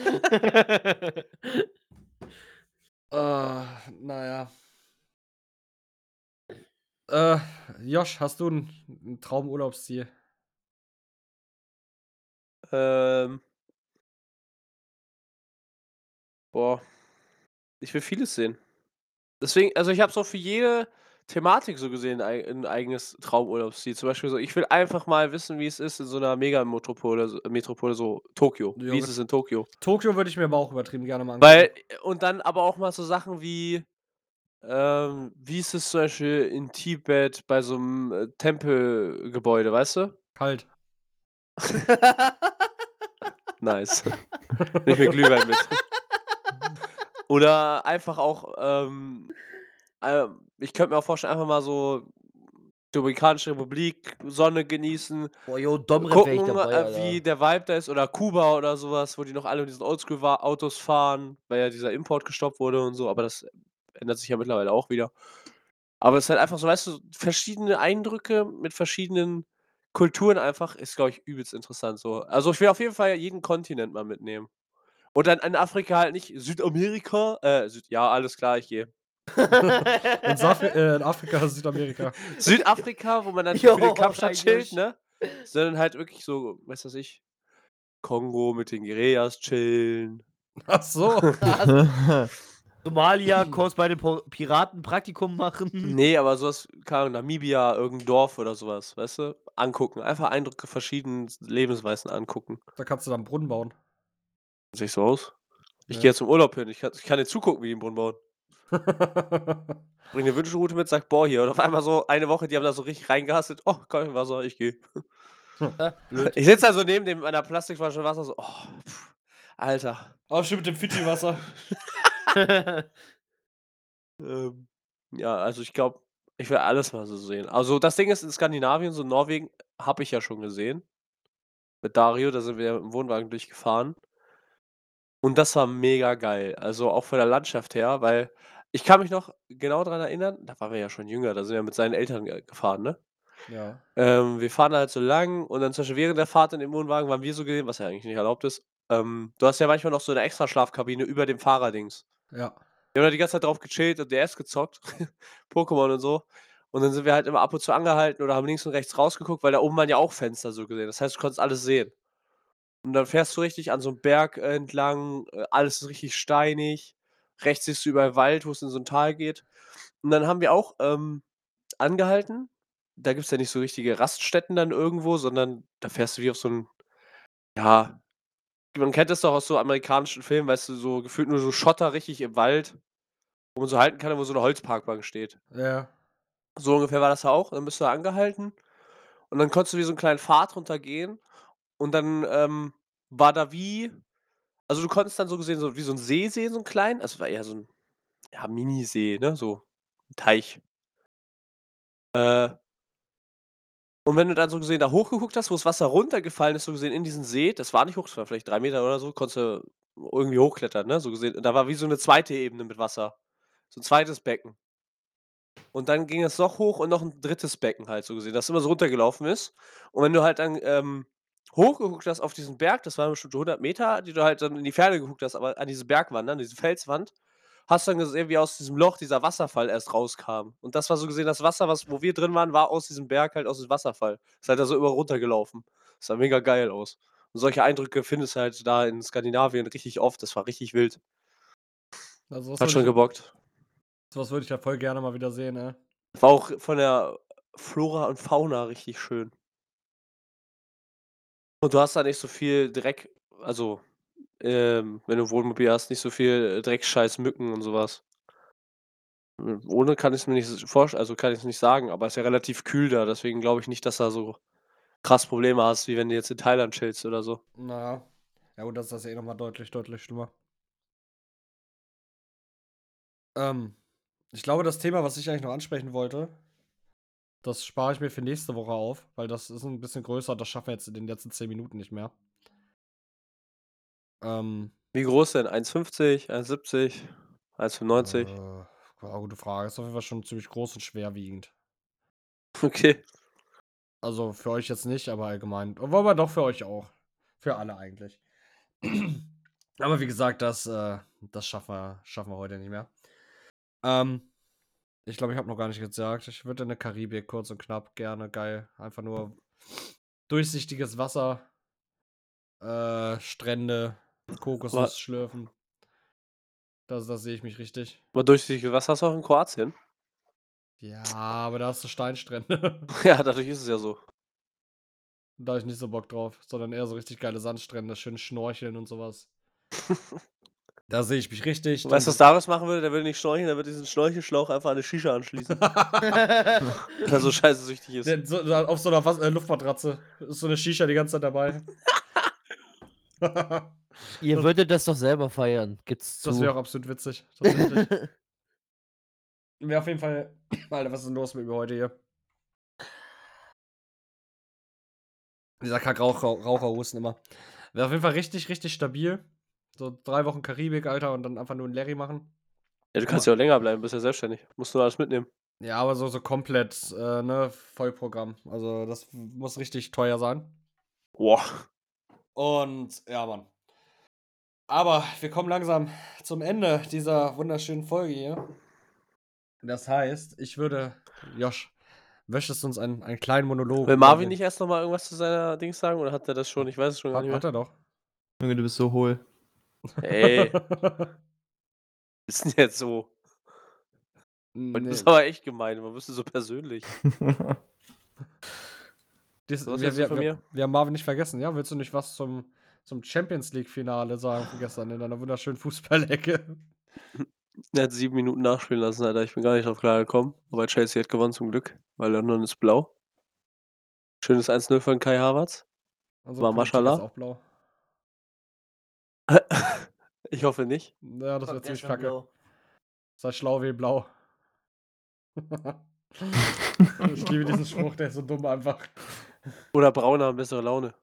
Äh, na ja. Äh, Josh, hast du 'n 'n Traumurlaubsziel? Ähm. Boah. Ich will vieles sehen. Deswegen also, ich habe so für jede Thematik so gesehen ei 'n eigenes Traumurlaubsziel. Zum Beispiel so, ich will einfach mal wissen, wie es ist in so 'ner Megametropole so Metropole, so Tokio. Ja, Wie ist es in Tokio? Tokio würde ich mir aber auch übertrieben gerne mal Weil angucken. und dann aber auch mal so Sachen wie, ähm, wie ist es zum Beispiel in Tibet bei so 'nem, äh, Tempelgebäude, weißt du? Kalt. Nice. Ich mir Glühwein mit. Oder einfach auch, ähm, ähm, ich könnte mir auch vorstellen, einfach mal so Dominikanische Republik, Sonne genießen, Boah, jo, Domrep wäre ich gucken, dabei, äh, Alter. wie der Vibe da ist oder Kuba oder so was, wo die noch alle mit diesen Oldschool wa Autos fahren, weil ja dieser Import gestoppt wurde und so, aber das ändert sich ja mittlerweile auch wieder. Aber es ist halt einfach so, weißt du, verschiedene Eindrücke mit verschiedenen Kulturen einfach ist, glaube ich, übelst interessant so. Also, ich will auf jeden Fall jeden Kontinent mal mitnehmen. Und dann in Afrika halt nicht Südamerika, äh, Süd ja, alles klar, ich gehe. In Saf äh, in Afrika, Südamerika. Südafrika, wo man dann Jo, für den Kapstadt eigentlich. chillt, ne? Sondern halt wirklich so, weiß was ich, Kongo mit den Guerillas chillen. Ach so. Somalia, Kurs bei den Piraten, Praktikum machen. Ne, aber so was, keine Ahnung, Namibia, irgend 'n Dorf oder so was, weißt du? Angucken, einfach Eindrücke verschieden s Lebensweisen angucken. Da kannst du dann 'n Brunnen bauen. Sehe ich so aus? Ich Ja. gehe ja zum Urlaub hin. Ich kann ich kann dir zugucken, wie die 'n Brunnen bauen. Bringe 'ne Wünschelrute mit, sage: „Boah, hier.“ Und auf einmal so eine Woche, die haben da so richtig reingehasselt: „Oh, kein Wasser, ich gehe.“ Ah, blöd. Ich sitze da so neben dem meiner Plastikflasche Wasser so: „Oh, pf, Alter.“ Oh, schön mit dem Fidschi-Wasser. Ähm, ja, also ich glaube, ich will alles mal so sehen. Also, das Ding ist in Skandinavien, so Norwegen, habe ich ja schon gesehen. Mit Dario, da sind wir ja mit'm Wohnwagen durchgefahren. Und das war mega geil. Also, auch von der Landschaft her, weil ich kann mich noch genau dran erinnern, da waren wir ja schon jünger, da sind wir mit seinen Eltern ge gefahren, ne? Ja. Ähm, wir fahren halt so lang und dann zum Beispiel während der Fahrt in dem Wohnwagen waren wir so gesehen, was ja eigentlich nicht erlaubt ist, ähm, du hast ja manchmal noch so 'ne Extraschlafkabine über dem Fahrerdings. Ja. Wir haben da die ganze Zeit drauf gechillt und DS gezockt, Pokémon und so. Und dann sind wir halt immer ab und zu angehalten oder haben links und rechts rausgeguckt, weil da oben waren ja auch Fenster so gesehen. Das heißt, du konntest alles sehen. Und dann fährst du richtig an so 'm Berg entlang, äh, alles ist richtig steinig. Rechts siehst du überall Wald, wo's in so 'n Tal geht. Und dann haben wir auch, ähm, angehalten. Da gibt's ja nicht so richtige Raststätten dann irgendwo, sondern da fährst du wie auf so 'n ja, man kennt das doch aus so amerikanischen Filmen, weißt du, so gefühlt nur so Schotter richtig im Wald, wo man so halten kann und wo so 'ne Holzparkbank steht. Ja. So ungefähr war das da auch. Dann bist du da angehalten und dann konntest du wie so 'n kleinen Pfad runtergehen Und dann, ähm, war da wie also, du konntest dann so gesehen so wie so 'n See sehen, so 'n kleinen. Also, war eher so 'n, ja, Minisee, ne, so 'n Teich. Äh und wenn du dann so gesehen da hochgeguckt hast, wo das Wasser runtergefallen ist, so gesehen in diesen See, das war nicht hoch, das war vielleicht 3 Meter oder so, konntest du irgendwie hochklettern, ne, so gesehen. Da war wie so 'ne 2. Ebene mit Wasser. So 'n 2. Becken. Und dann ging es noch hoch und noch 'n 3. Becken halt so gesehen, das immer so runtergelaufen ist. Und wenn du halt dann, ähm, hochgeguckt hast auf diesen Berg, das waren bestimmt 100 Meter, die du halt dann in die Ferne geguckt hast, aber an diese Bergwand, ne, an diese Felswand, hast du dann gesehen, wie aus diesem Loch dieser Wasserfall erst rauskam. Und das war so gesehen das Wasser, was wo wir drin waren, war aus diesem Berg halt aus diesem Wasserfall. Ist halt da so immer runtergelaufen. Sah mega geil aus. Und solche Eindrücke findest du halt da in Skandinavien richtig oft. Das war richtig wild. Also, Hat schon ich gebockt. so was würde ich ja voll gerne mal wieder sehen, ey. War auch von der Flora und Fauna richtig schön. Und du hast da nicht so viel Dreck also, ähm, wenn du Wohnmobil hast, nicht so viel Dreckscheiß, Mücken und so was. Hm, ohne kann ich's mir nicht s vorst also, kann ich's nicht sagen, aber ist ja relativ kühl da, deswegen glaube ich nicht, dass da so krass Probleme hast, wie wenn du jetzt in Thailand chillst oder so. Na ja. Ja gut, das ist das eh noch mal deutlich, deutlich schlimmer. Ähm, ich glaube, das Thema, was ich eigentlich noch ansprechen wollte, das spare ich mir für nächste Woche auf, weil das ist 'n bisschen größer, das schaffen wir jetzt in den letzten 10 Minuten nicht mehr. Ähm Wie groß denn? 1,50, 1,70, 1,95? Äh, ja, gute Frage. Ist auf jeden Fall schon ziemlich groß und schwerwiegend. Okay. Also, für euch jetzt nicht, aber allgemein. Wobei doch für euch auch. Für alle eigentlich. Aber wie gesagt, das, äh das schaffen wir schaffen wir heute nicht mehr. Ähm, ich glaube, ich habe noch gar nicht gesagt, ich würde in der Karibik kurz und knapp gerne, geil. Einfach nur durchsichtiges Wasser, äh, Strände, Kokosnuss schlürfen. Das da sehe ich mich richtig. Aber durchsichtiges Wasser hast du auch in Kroatien? Ja, aber da hast du Steinstrände. Ja, dadurch ist es ja so. Da habe ich nicht so Bock drauf, sondern eher so richtig geile Sandstrände, schön schnorcheln und so was. Da sehe ich mich richtig. Weißt du, was Darius machen würde? Der würde nicht schnorcheln, der würde diesen Schnorchelschlauch einfach an 'ne Shisha anschließen. Weil er so scheiße süchtig ist. Der so auf so 'ner Was äh, Luftmatratze ist so 'ne Shisha die ganze Zeit dabei. Ihr Das würdet das doch selber feiern, gibt's Das zu. wäre auch absolut witzig, tatsächlich. Wäre auf jeden Fall Alter, was ist denn los mit mir heute hier? Dieser Kack-Raucher Raucherhusten immer. Wäre auf jeden Fall richtig, richtig stabil. So 3 Wochen Karibik, Alter, und dann einfach nur 'n Larry machen. Ja, du kannst mal ja auch länger bleiben, bist ja selbstständig. Musst nur alles mitnehmen. Ja, aber so so komplett, äh, ne, Vollprogramm. Also, das muss richtig teuer sein. Boah. Und ja, Mann. Aber wir kommen langsam zum Ende dieser wunderschönen Folge hier. Das heißt, ich würde Josh, möchtest du uns einen einen kleinen Monolog Will Marvin den nicht erst noch mal irgendwas zu seiner Dings sagen oder hat der das schon? Ich weiß es schon gar Hat nicht hat mehr. er doch. Junge, du bist so hohl. Ey. Ist 'n jetzt so? Heute bist du Ne. aber echt gemein, bist du so persönlich? Das Was wir hältst du wir von wir mir? wir haben Marvin nicht vergessen, ja? Willst du nicht was zum zum Champions League Finale sagen von gestern in deiner wunderschönen Fußballecke? Er hat 7 Minuten nachspielen lassen, Alter. Ich bin gar nicht drauf klargekommen. Aber Chelsea hat gewonnen zum Glück, weil London ist blau. Schönes 1:0 von Kai Havertz. Unsere War Politik ist Maschallah. auch blau. Ich hoffe nicht. Ja, das wäre ziemlich kacke. blau. Sei schlau wie blau. Ich liebe diesen Spruch, der ist so dumm einfach. Oder Braune haben bessere Laune.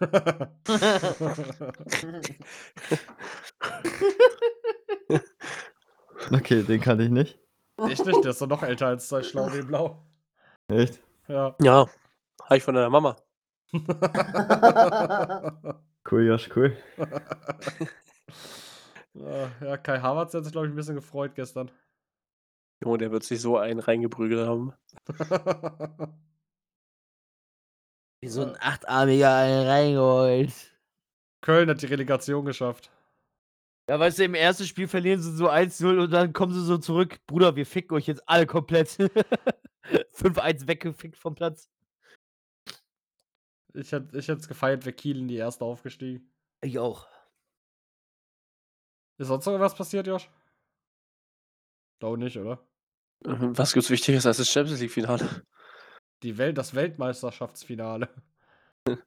Okay, den kannte ich nicht. Echt nicht? Der ist doch noch älter als sei schlau wie blau. Echt? Ja. Ja, habe ich von deiner Mama. Cool, Josh, cool. Ja, ja, Kai Havertz hat sich, glaube ich, 'n bisschen gefreut gestern. Junge, der wird sich so einen reingeprügelt haben. Wie so 'n Achtarmiger einen reingeholt. Köln hat die Relegation geschafft. Ja, weißt du, im ersten Spiel verlieren sie so 1:0 und dann kommen sie so zurück: „Bruder, wir ficken euch jetzt alle komplett.“ 5:1 weggefickt vom Platz. Ich hätte ich es gefeiert, wäre Kiel in die 1. aufgestiegen. Ich auch. Ist sonst noch irgendwas passiert, Josh? Glaube nicht, oder? Mhm, was gibt's Wichtigeres als das Champions League Finale? Die Welt das Weltmeisterschaftsfinale.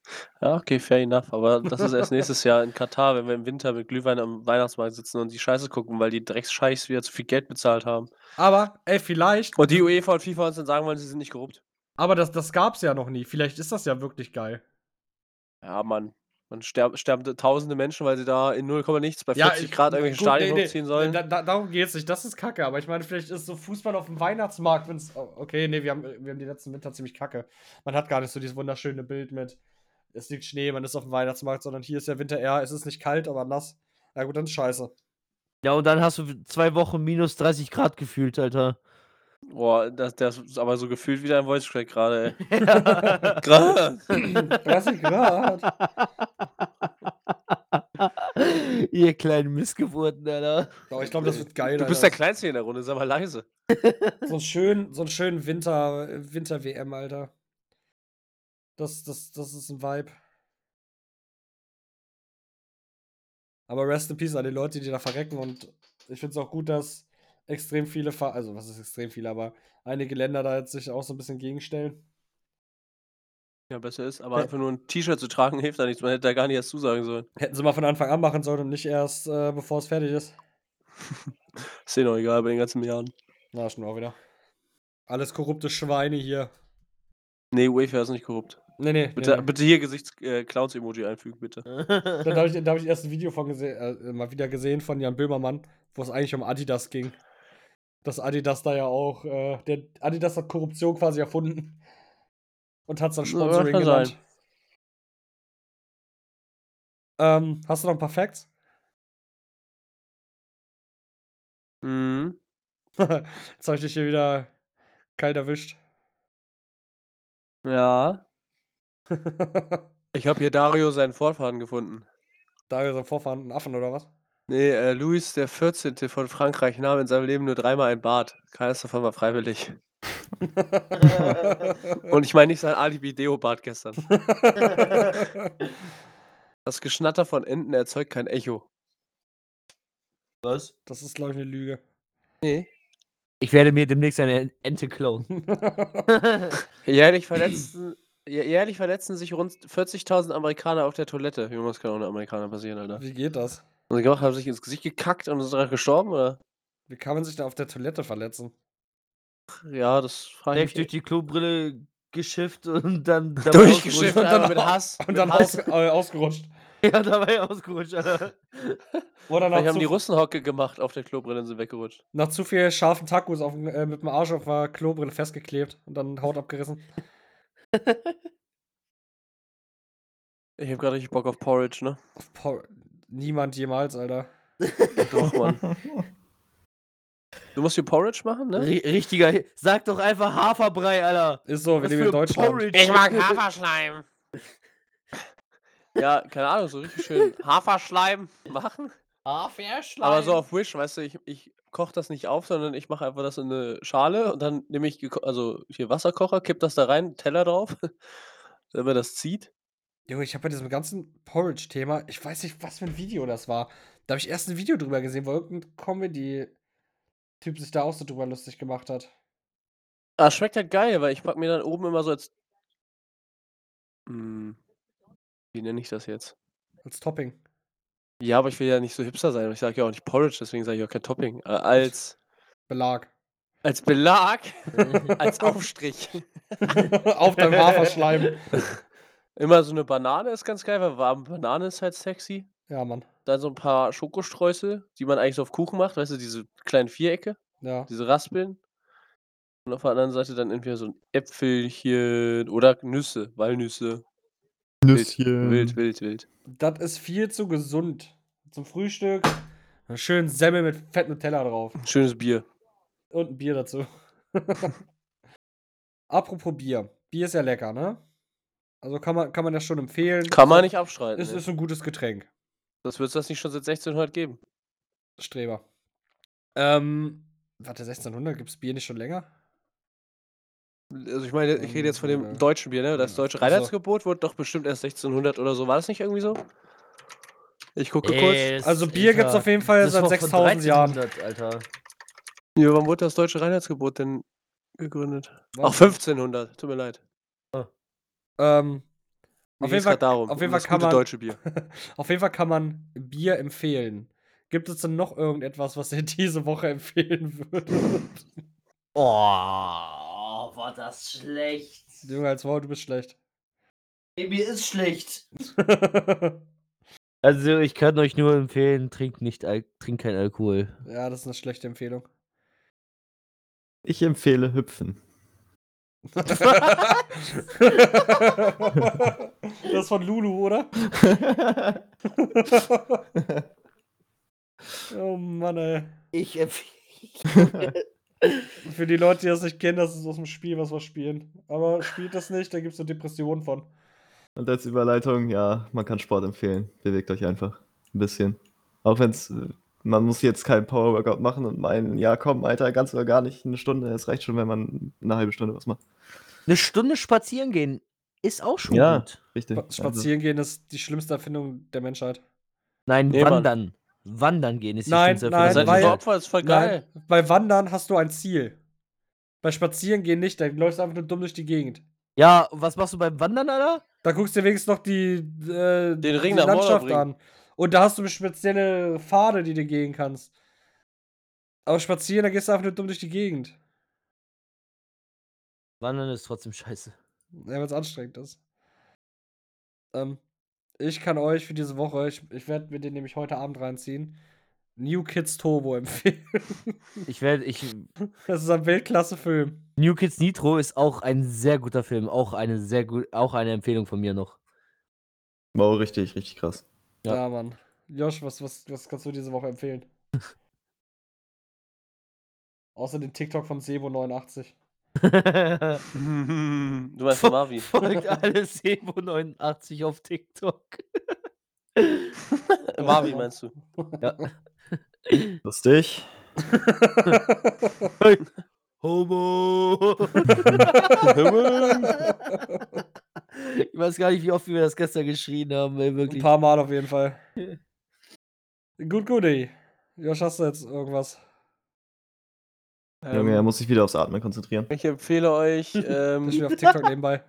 Ja, okay, fair enough. Aber das ist erst nächstes Jahr in Katar, wenn wir im Winter mit Glühwein am Weihnachtsmarkt sitzen und die Scheiße gucken, weil die Drecksscheichs wieder zu viel Geld bezahlt haben. Aber, ey, vielleicht. Und die UEFA und FIFA uns dann sagen wollen, sie sind nicht korrupt. Aber das, das gab's ja noch nie. Vielleicht ist das ja wirklich geil. Ja, Mann. Man sterben, sterben tausende Menschen, weil sie da in 0, nichts bei Ja, 40 ich- Grad irgendwelche gut, Stadien nee, nee, hochziehen sollen. Da, da, darum geht's nicht. Das ist kacke. Aber ich meine, vielleicht ist so Fußball auf dem Weihnachtsmarkt, wenn's. oh, Okay, nee, wir haben, wir haben die letzten Winter ziemlich kacke. Man hat gar nicht so dieses wunderschöne Bild mit. Es liegt Schnee, man ist auf dem Weihnachtsmarkt, sondern hier ist der Winter eher, es ist nicht kalt, aber nass. Na gut, dann ist scheiße. Ja, und dann hast du zwei Wochen minus 30 Grad gefühlt, Alter. Boah, das, das ist aber so gefühlt wie dein Voice Crack gerade, ey. Gerade. 30 Grad. Ihr kleinen Missgeburten, Alter. Aber ich glaube, das wird geil. Du bist der Kleinste in der Runde, sei mal leise. so einen schönen, so einen schönen Winter, Winter-WM, Alter. Das, das, das ist ein Vibe. Aber rest in peace an die Leute, die da verrecken und ich finde es auch gut, dass extrem viele, Ver also was ist extrem viele, aber einige Länder da jetzt sich auch so ein bisschen gegenstellen. Ja, besser ist, aber einfach nur ein T-Shirt zu tragen hilft da nichts. Man hätte da gar nicht erst zusagen sollen. Hätten sie mal von Anfang an machen sollen und nicht erst, äh, bevor es fertig ist. Ist denen auch egal bei den ganzen Milliarden. Na, schon auch wieder. Alles korrupte Schweine hier. Nee, UEFA ist nicht korrupt. Nee, nee. Bitte, nee, bitte hier Gesichts-Clowns-Emoji einfügen, bitte. Da, da habe ich, da hab ich erst ein Video von gesehen, äh, mal wieder gesehen von Jan Böhmermann, wo es eigentlich um Adidas ging. Dass Adidas da ja auch, äh, der Adidas hat Korruption quasi erfunden. Und hat es dann Ja, Sponsoring kann genannt. Ähm, hast du noch ein paar Facts? Mhm. Jetzt habe ich dich hier wieder kalt erwischt. Ja. Ich habe hier Dario seinen Vorfahren gefunden. da ist ein Vorfahren ein Affen oder was? Nee, äh, Louis der 14. von Frankreich nahm in seinem Leben nur dreimal ein Bad. Keines davon war freiwillig. Und ich meine nicht sein Alibi-Deo-Bad gestern. Das Geschnatter von Enten erzeugt kein Echo. Was? das ist, glaube ich, eine Lüge. Nee. Ich werde mir demnächst eine Ente klauen. Jährlich verletzen, jä- jährlich verletzen sich rund 40.000 Amerikaner auf der Toilette. Junge, das kann auch eine Amerikaner passieren, Alter. Wie geht das? Und sie gemacht, haben sich ins Gesicht gekackt und sind daran gestorben, oder? Wie kann man sich da auf der Toilette verletzen? Ja, das frage ich durch die Klobrille geschifft und dann dabei Durchgeschifft, ausgerutscht. Und dann mit Hass. Und dann Hass. aus, äh, ausgerutscht. Ja, dabei ausgerutscht, Alter. Oder nach Vielleicht haben zu, die Russenhocke gemacht auf der Klobrille und sind weggerutscht. nach zu viel scharfen Tacos auf, äh, mit dem Arsch auf der Klobrille festgeklebt und dann Haut abgerissen. Ich habe gerade richtig Bock auf Porridge, ne? Auf Por Niemand jemals, Alter. Doch, Mann. Du musst hier Porridge machen, ne? Ri- Richtiger. Sag doch einfach Haferbrei, Alter. Ist so, wir leben in Deutschland. Porridge. Haferschleim. Ja, keine Ahnung, so richtig schön Haferschleim machen. Haferschleim. Aber so auf Wish, weißt du, ich, ich koche das nicht auf, sondern ich mache einfach das in eine Schale und dann nehme ich, also hier Wasserkocher, kipp das da rein, Teller drauf, wenn man das zieht. Junge, ich habe bei diesem ganzen Porridge-Thema, ich weiß nicht, was für ein Video das war. Da habe ich erst ein Video drüber gesehen, wo irgendein Comedy-Typ sich da auch so drüber lustig gemacht hat. Ah, schmeckt halt geil, weil ich pack mir dann oben immer so als. Hm, wie nenne ich das jetzt? Als Topping. Ja, aber ich will ja nicht so hipster sein. und Ich sage ja auch nicht Porridge, deswegen sage ich auch kein Topping. Äh, als, Belag. als Belag, als Aufstrich. Auf deinem Haferschleim. Immer so eine Banane ist ganz geil, weil warme Banane ist halt sexy. Ja, Mann. Dann so ein paar Schokostreusel, die man eigentlich so auf Kuchen macht, weißt du, diese kleinen Vierecke, Ja. diese Raspeln. Und auf der anderen Seite dann entweder so ein Äpfelchen oder Nüsse, Walnüsse. Nüsschen. Wild, wild, wild. Das ist viel zu gesund. Zum Frühstück einen schönen Semmel mit Fett Nutella drauf. Schönes Bier. Und ein Bier dazu. Apropos Bier. Bier ist ja lecker, ne? Also kann man, kann man das schon empfehlen. Kann man nicht abstreiten. Es ne? ist ein gutes Getränk. Das wird es das nicht schon seit 1600 geben. Streber. Ähm, warte, 1600? Gibt's Bier nicht schon länger? Also ich meine, ich rede jetzt von dem deutschen Bier, ne? Das deutsche. Reinheitsgebot wurde doch bestimmt erst 1600 oder so. War das nicht irgendwie so? Ich gucke kurz. Ey, das- Also Bier gibt's Alter, auf jeden Fall das seit war von 6000 Jahren. 1300, Alter. Ja, wann wurde das deutsche Reinheitsgebot denn gegründet? Ach, Warte. 1500. Tut mir leid. Ähm, Auf jeden Fall- darum, auf jeden Fall kann man- deutsche Bier. Auf jeden Fall kann man Bier empfehlen. Gibt es denn noch irgendetwas, was ihr diese Woche empfehlen würdet? Oh, war das schlecht. Junge, als Wow, du bist schlecht. Ey, mir ist schlecht. Also, ich kann euch nur empfehlen, trinkt nicht Al trinkt kein Alkohol. ja, das ist eine schlechte Empfehlung. Ich empfehle Hüpfen. Das ist von Lulu, oder? oh Mann, ey. Ich empfehle. Für die Leute, die das nicht kennen, das ist aus dem Spiel, was wir spielen. Aber spielt das nicht, da gibt es so Depressionen von. Und als Überleitung, ja, man kann Sport empfehlen. Bewegt euch einfach ein bisschen. Auch wenn es, man muss jetzt keinen Power-Workout machen und meinen, ja komm, Alter, ganz oder gar nicht, eine Stunde. Es reicht schon, wenn man eine halbe Stunde was macht. Eine Stunde spazieren gehen ist auch schon Ja. gut. Richtig. Spa- Spazieren gehen ist die schlimmste Erfindung der Menschheit. Nein, Nee, Mann. wandern. Wandern gehen ist die Nein, schlimmste nein, Seid Erfindung ihr weil-. Opfer, ist voll Nein, geil. bei Wandern hast du ein Ziel. Bei Spazieren gehen nicht, da läufst du einfach nur dumm durch die Gegend. Ja, und was machst du beim Wandern, Alter? Da guckst du dir wenigstens noch die, äh, Den Ring die nach Landschaft an. Und da hast du spezielle Pfade, die du gehen kannst. Aber spazieren, da gehst du einfach nur dumm durch die Gegend. Wandern ist trotzdem scheiße. Ja, wenn es anstrengend ist. Ähm, ich kann euch für diese Woche, ich, ich werde mir den nämlich heute Abend reinziehen, New Kids Turbo empfehlen. Ich werde, ich. Das ist ein Weltklasse-Film. New Kids Nitro ist auch ein sehr guter Film. Auch eine sehr gut, auch eine Empfehlung von mir noch. Wow, richtig, richtig krass. Ja. Ja, Mann. Josh, was, was, was kannst du diese Woche empfehlen? Außer den TikTok von Sebo89. du meinst von Marvi. Folgt alle Sebo89 auf TikTok. Marvi meinst du? Lustig. Homo! Ich weiß gar nicht, wie oft wir das gestern geschrien haben, ey, Ein wirklich. paar Mal auf jeden Fall. Gut, gut, ey. Josh, hast du jetzt irgendwas? Junge, er Ähm, muss sich wieder aufs Atmen konzentrieren. ich empfehle euch. Ähm, du auf TikTok nebenbei?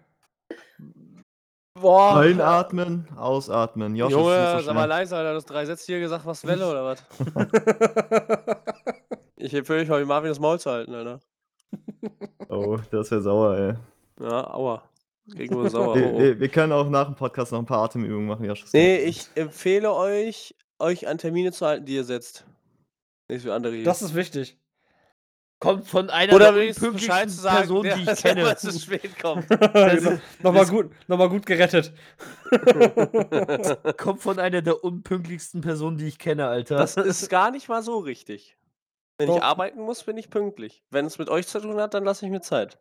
boah. Einatmen, ausatmen. Josh, Junge, so sag mal leise, Alter. Du hast drei Sätze hier gesagt, was Welle oder was? Ich empfehle euch heute Marvin das Maul zu halten, Alter. Oh, das wäre sauer, ey. Ja, aua. Nur sauer. Wir, Oh, oh. wir, können auch nach dem Podcast noch ein paar Atemübungen machen, Josh. Nee, ich empfehle euch, euch an Termine zu halten, die ihr setzt. Nicht für andere hier. Das ist wichtig. Kommt von einer Oder der Bescheid zu unpünktlichsten sagen, Personen, der, die ich kenne. immer zu spät kommt. genau. Nochmal gut, noch gut gerettet. Kommt von einer der unpünktlichsten Personen, die ich kenne, Alter. Das ist gar nicht mal so richtig. Wenn ich Doch. arbeiten muss, bin ich pünktlich. Wenn es mit euch zu tun hat, dann lasse ich mir Zeit.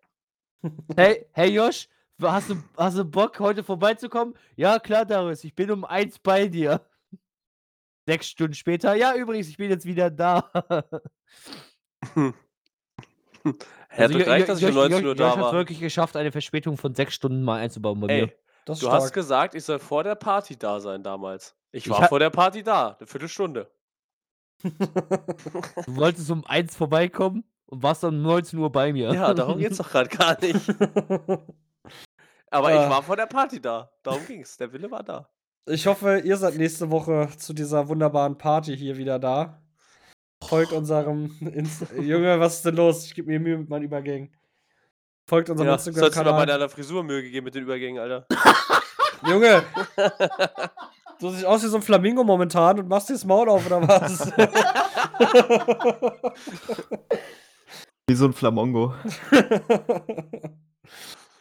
Hey, hey Josh, hast du, hast du Bock, heute vorbeizukommen? Ja, klar, Darius, ich bin um eins bei dir. Sechs Stunden später, ja, übrigens, ich bin jetzt wieder da. Doch recht, Jo- dass ich um Josh- 19 Uhr da war. wirklich geschafft, eine Verspätung von sechs Stunden mal einzubauen bei mir. Ey, ist du hast stark. gesagt, ich soll vor der Party da sein damals. Ich Ich war vor der Party da, eine Viertelstunde. Du wolltest um eins vorbeikommen und warst dann um 19 Uhr bei mir. Ja, darum geht's doch gerade gar nicht. Aber Ah. ich war vor der Party da. Darum ging's. Der Wille war da. Ich hoffe, ihr seid nächste Woche zu dieser wunderbaren Party hier wieder da. Folgt unserem Inst Junge, was ist denn los? Ich gebe mir Mühe mit meinen Übergängen. Folgt unserem Ja, sollst du doch bei Instagram-Kanal. deiner Frisur Mühe gegeben mit den Übergängen, Alter. Junge, du siehst aus wie so ein Flamingo momentan und machst dir das Maul auf oder was? Wie so ein Flamongo.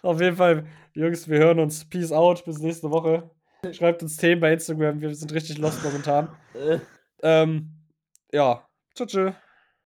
Auf jeden Fall, Jungs, wir hören uns. Peace out, bis nächste Woche. Schreibt uns Themen bei Instagram, wir sind richtig lost momentan. Äh. Ähm, ja, tschüss. tschüss.